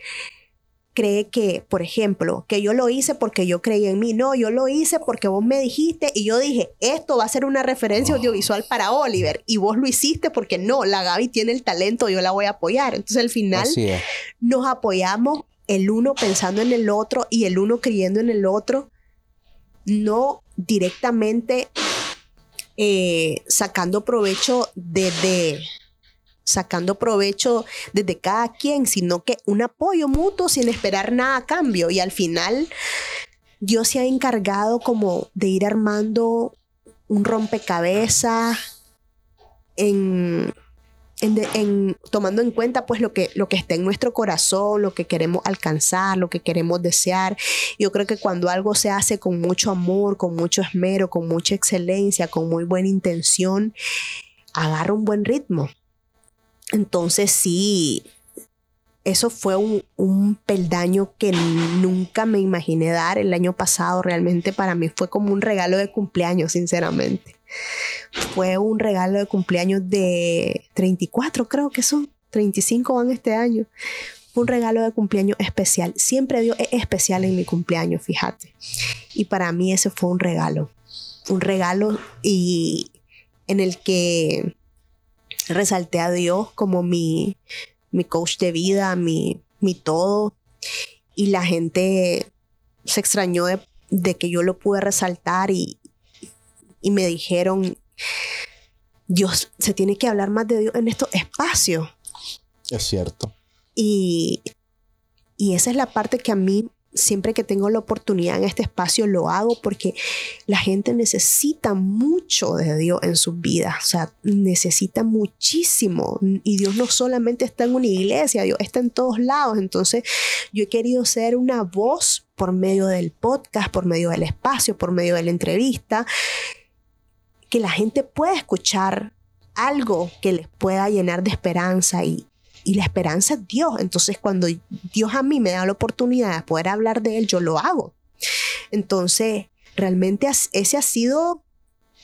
cree que, por ejemplo, que yo lo hice porque yo creí en mí. No, yo lo hice porque vos me dijiste y yo dije, esto va a ser una referencia audiovisual para Oliver. Y vos lo hiciste porque no, la Gaby tiene el talento, yo la voy a apoyar. Entonces al final nos apoyamos el uno pensando en el otro y el uno creyendo en el otro, no directamente eh, sacando provecho de, de sacando provecho desde cada quien, sino que un apoyo mutuo sin esperar nada a cambio. Y al final, Dios se ha encargado como de ir armando un rompecabezas en, en, tomando en cuenta pues lo que, lo que está en nuestro corazón, lo que queremos alcanzar, lo que queremos desear. Yo creo que cuando algo se hace con mucho amor, con mucho esmero, con mucha excelencia, con muy buena intención, agarra un buen ritmo. Entonces sí, eso fue un, peldaño que nunca me imaginé dar el año pasado. Realmente para mí fue como un regalo de cumpleaños, sinceramente. Fue un regalo de cumpleaños de 34, creo que son. 35 van este año. Un regalo de cumpleaños especial. Siempre Dios es especial en mi cumpleaños, fíjate. Y para mí ese fue un regalo. Un regalo y en el que resalté a Dios como mi, mi coach de vida, mi, mi todo. Y la gente se extrañó de, de que yo lo pude resaltar y, y me dijeron, Dios, se tiene que hablar más de Dios en estos espacios. Es cierto. Y, y esa es la parte que a mí siempre que tengo la oportunidad en este espacio lo hago porque la gente necesita mucho de Dios en sus vidas, o sea, necesita muchísimo y Dios no solamente está en una iglesia, Dios está en todos lados, entonces yo he querido ser una voz por medio del podcast, por medio del espacio, por medio de la entrevista, que la gente pueda escuchar algo que les pueda llenar de esperanza y, y la esperanza es Dios. Entonces, cuando Dios a mí me da la oportunidad de poder hablar de Él, yo lo hago. Entonces, realmente ese ha sido,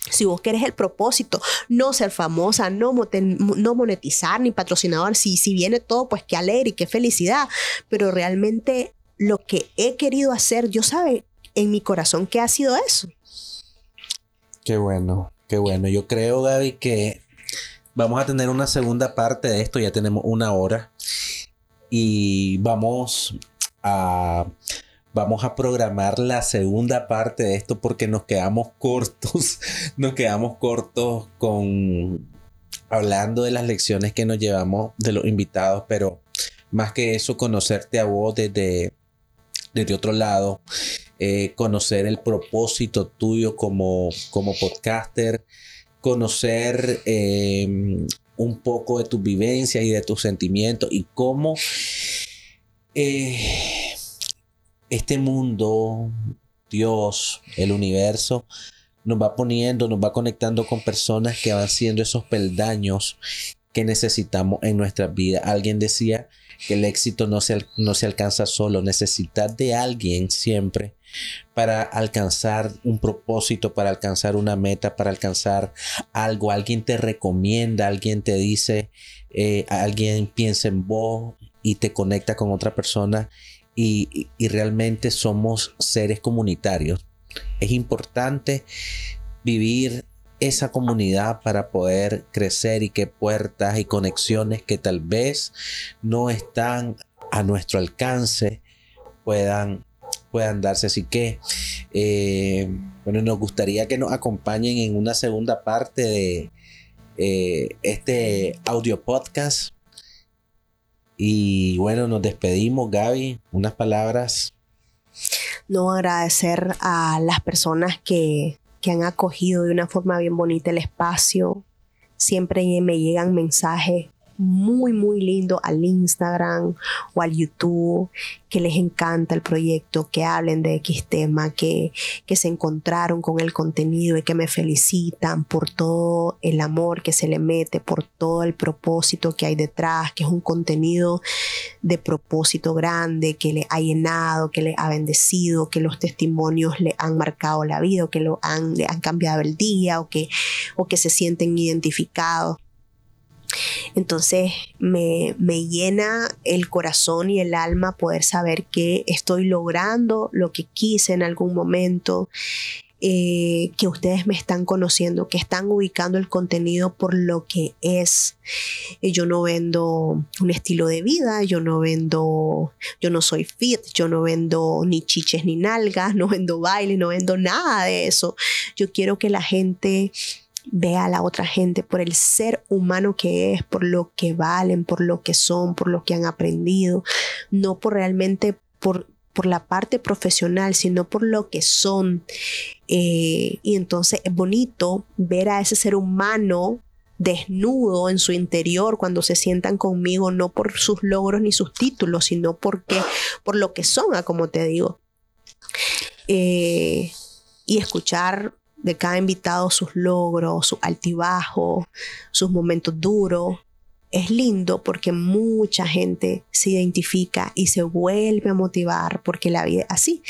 si vos querés el propósito, no ser famosa, no, no monetizar ni patrocinador, si, si viene todo, pues qué alegre y qué felicidad. Pero realmente lo que he querido hacer, Dios sabe en mi corazón que ha sido eso. Qué bueno, qué bueno. Yo creo, Gaby, que Vamos a tener una segunda parte de esto, ya tenemos una hora. Y vamos a, vamos a programar la segunda parte de esto porque nos quedamos (laughs) cortos, nos quedamos cortos con hablando de las lecciones que nos llevamos de los invitados, pero más que eso, conocerte a vos desde, desde otro lado, eh, conocer el propósito tuyo como, como podcaster, conocer em, un poco de tus vivencias y de tus sentimientos y cómo eh, este mundo, Dios, el universo, nos va poniendo, nos va conectando con personas que van siendo esos peldaños que necesitamos en nuestra vida. Alguien decía que el éxito no se, no se alcanza solo, necesitas de alguien siempre para alcanzar un propósito, para alcanzar una meta, para alcanzar algo. Alguien te recomienda, alguien te dice, eh, alguien piensa en vos y te conecta con otra persona y, y realmente somos seres comunitarios. Es importante vivir esa comunidad para poder crecer y que puertas y conexiones que tal vez no están a nuestro alcance puedan puedan darse. Así que, eh, bueno, nos gustaría que nos acompañen en una segunda parte de eh, este audio podcast. Y bueno, nos despedimos, Gaby. Unas palabras. No agradecer a las personas que, que han acogido de una forma bien bonita el espacio. Siempre me llegan mensajes muy, muy lindo al Instagram o al YouTube, que les encanta el proyecto, que hablen de X tema, que, que se encontraron con el contenido y que me felicitan por todo el amor que se le mete, por todo el propósito que hay detrás, que es un contenido de propósito grande, que le ha llenado, que le ha bendecido, que los testimonios le han marcado la vida, que lo han, han cambiado el día, o que, o que se sienten identificados entonces me, llena el corazón y el alma poder saber que estoy logrando lo que quise en algún momento, eh, que ustedes me están conociendo, que están ubicando el contenido por lo que es. Eh, yo no vendo un estilo de vida, yo no vendo, yo no soy fit, yo no vendo ni chiches ni nalgas, (laughs) no vendo baile, no vendo nada de eso. Yo quiero que la gente vea a la otra gente por el ser humano que es, por lo que valen, por lo que son, por lo que han aprendido, no por realmente por, por la parte profesional, sino por lo que son. Eh, y entonces es bonito ver a ese ser humano desnudo en su interior cuando se sientan conmigo, no por sus logros ni sus títulos, sino porque, por lo que son, como te digo. Eh, y escuchar de cada invitado sus logros, sus altibajos, sus momentos duros. Es lindo porque mucha gente se identifica y se vuelve a motivar porque la vida es así.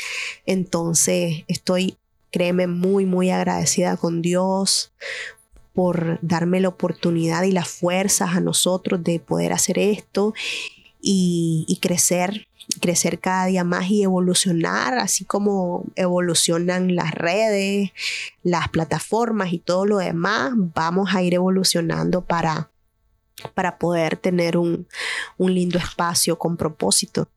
Entonces estoy créeme, muy, muy agradecida con Dios por darme la oportunidad y las fuerzas a nosotros de poder hacer esto y, crecer, crecer cada día más y evolucionar, así como evolucionan las redes, las plataformas y todo lo demás, vamos a ir evolucionando para, para poder tener un, un lindo espacio con propósito.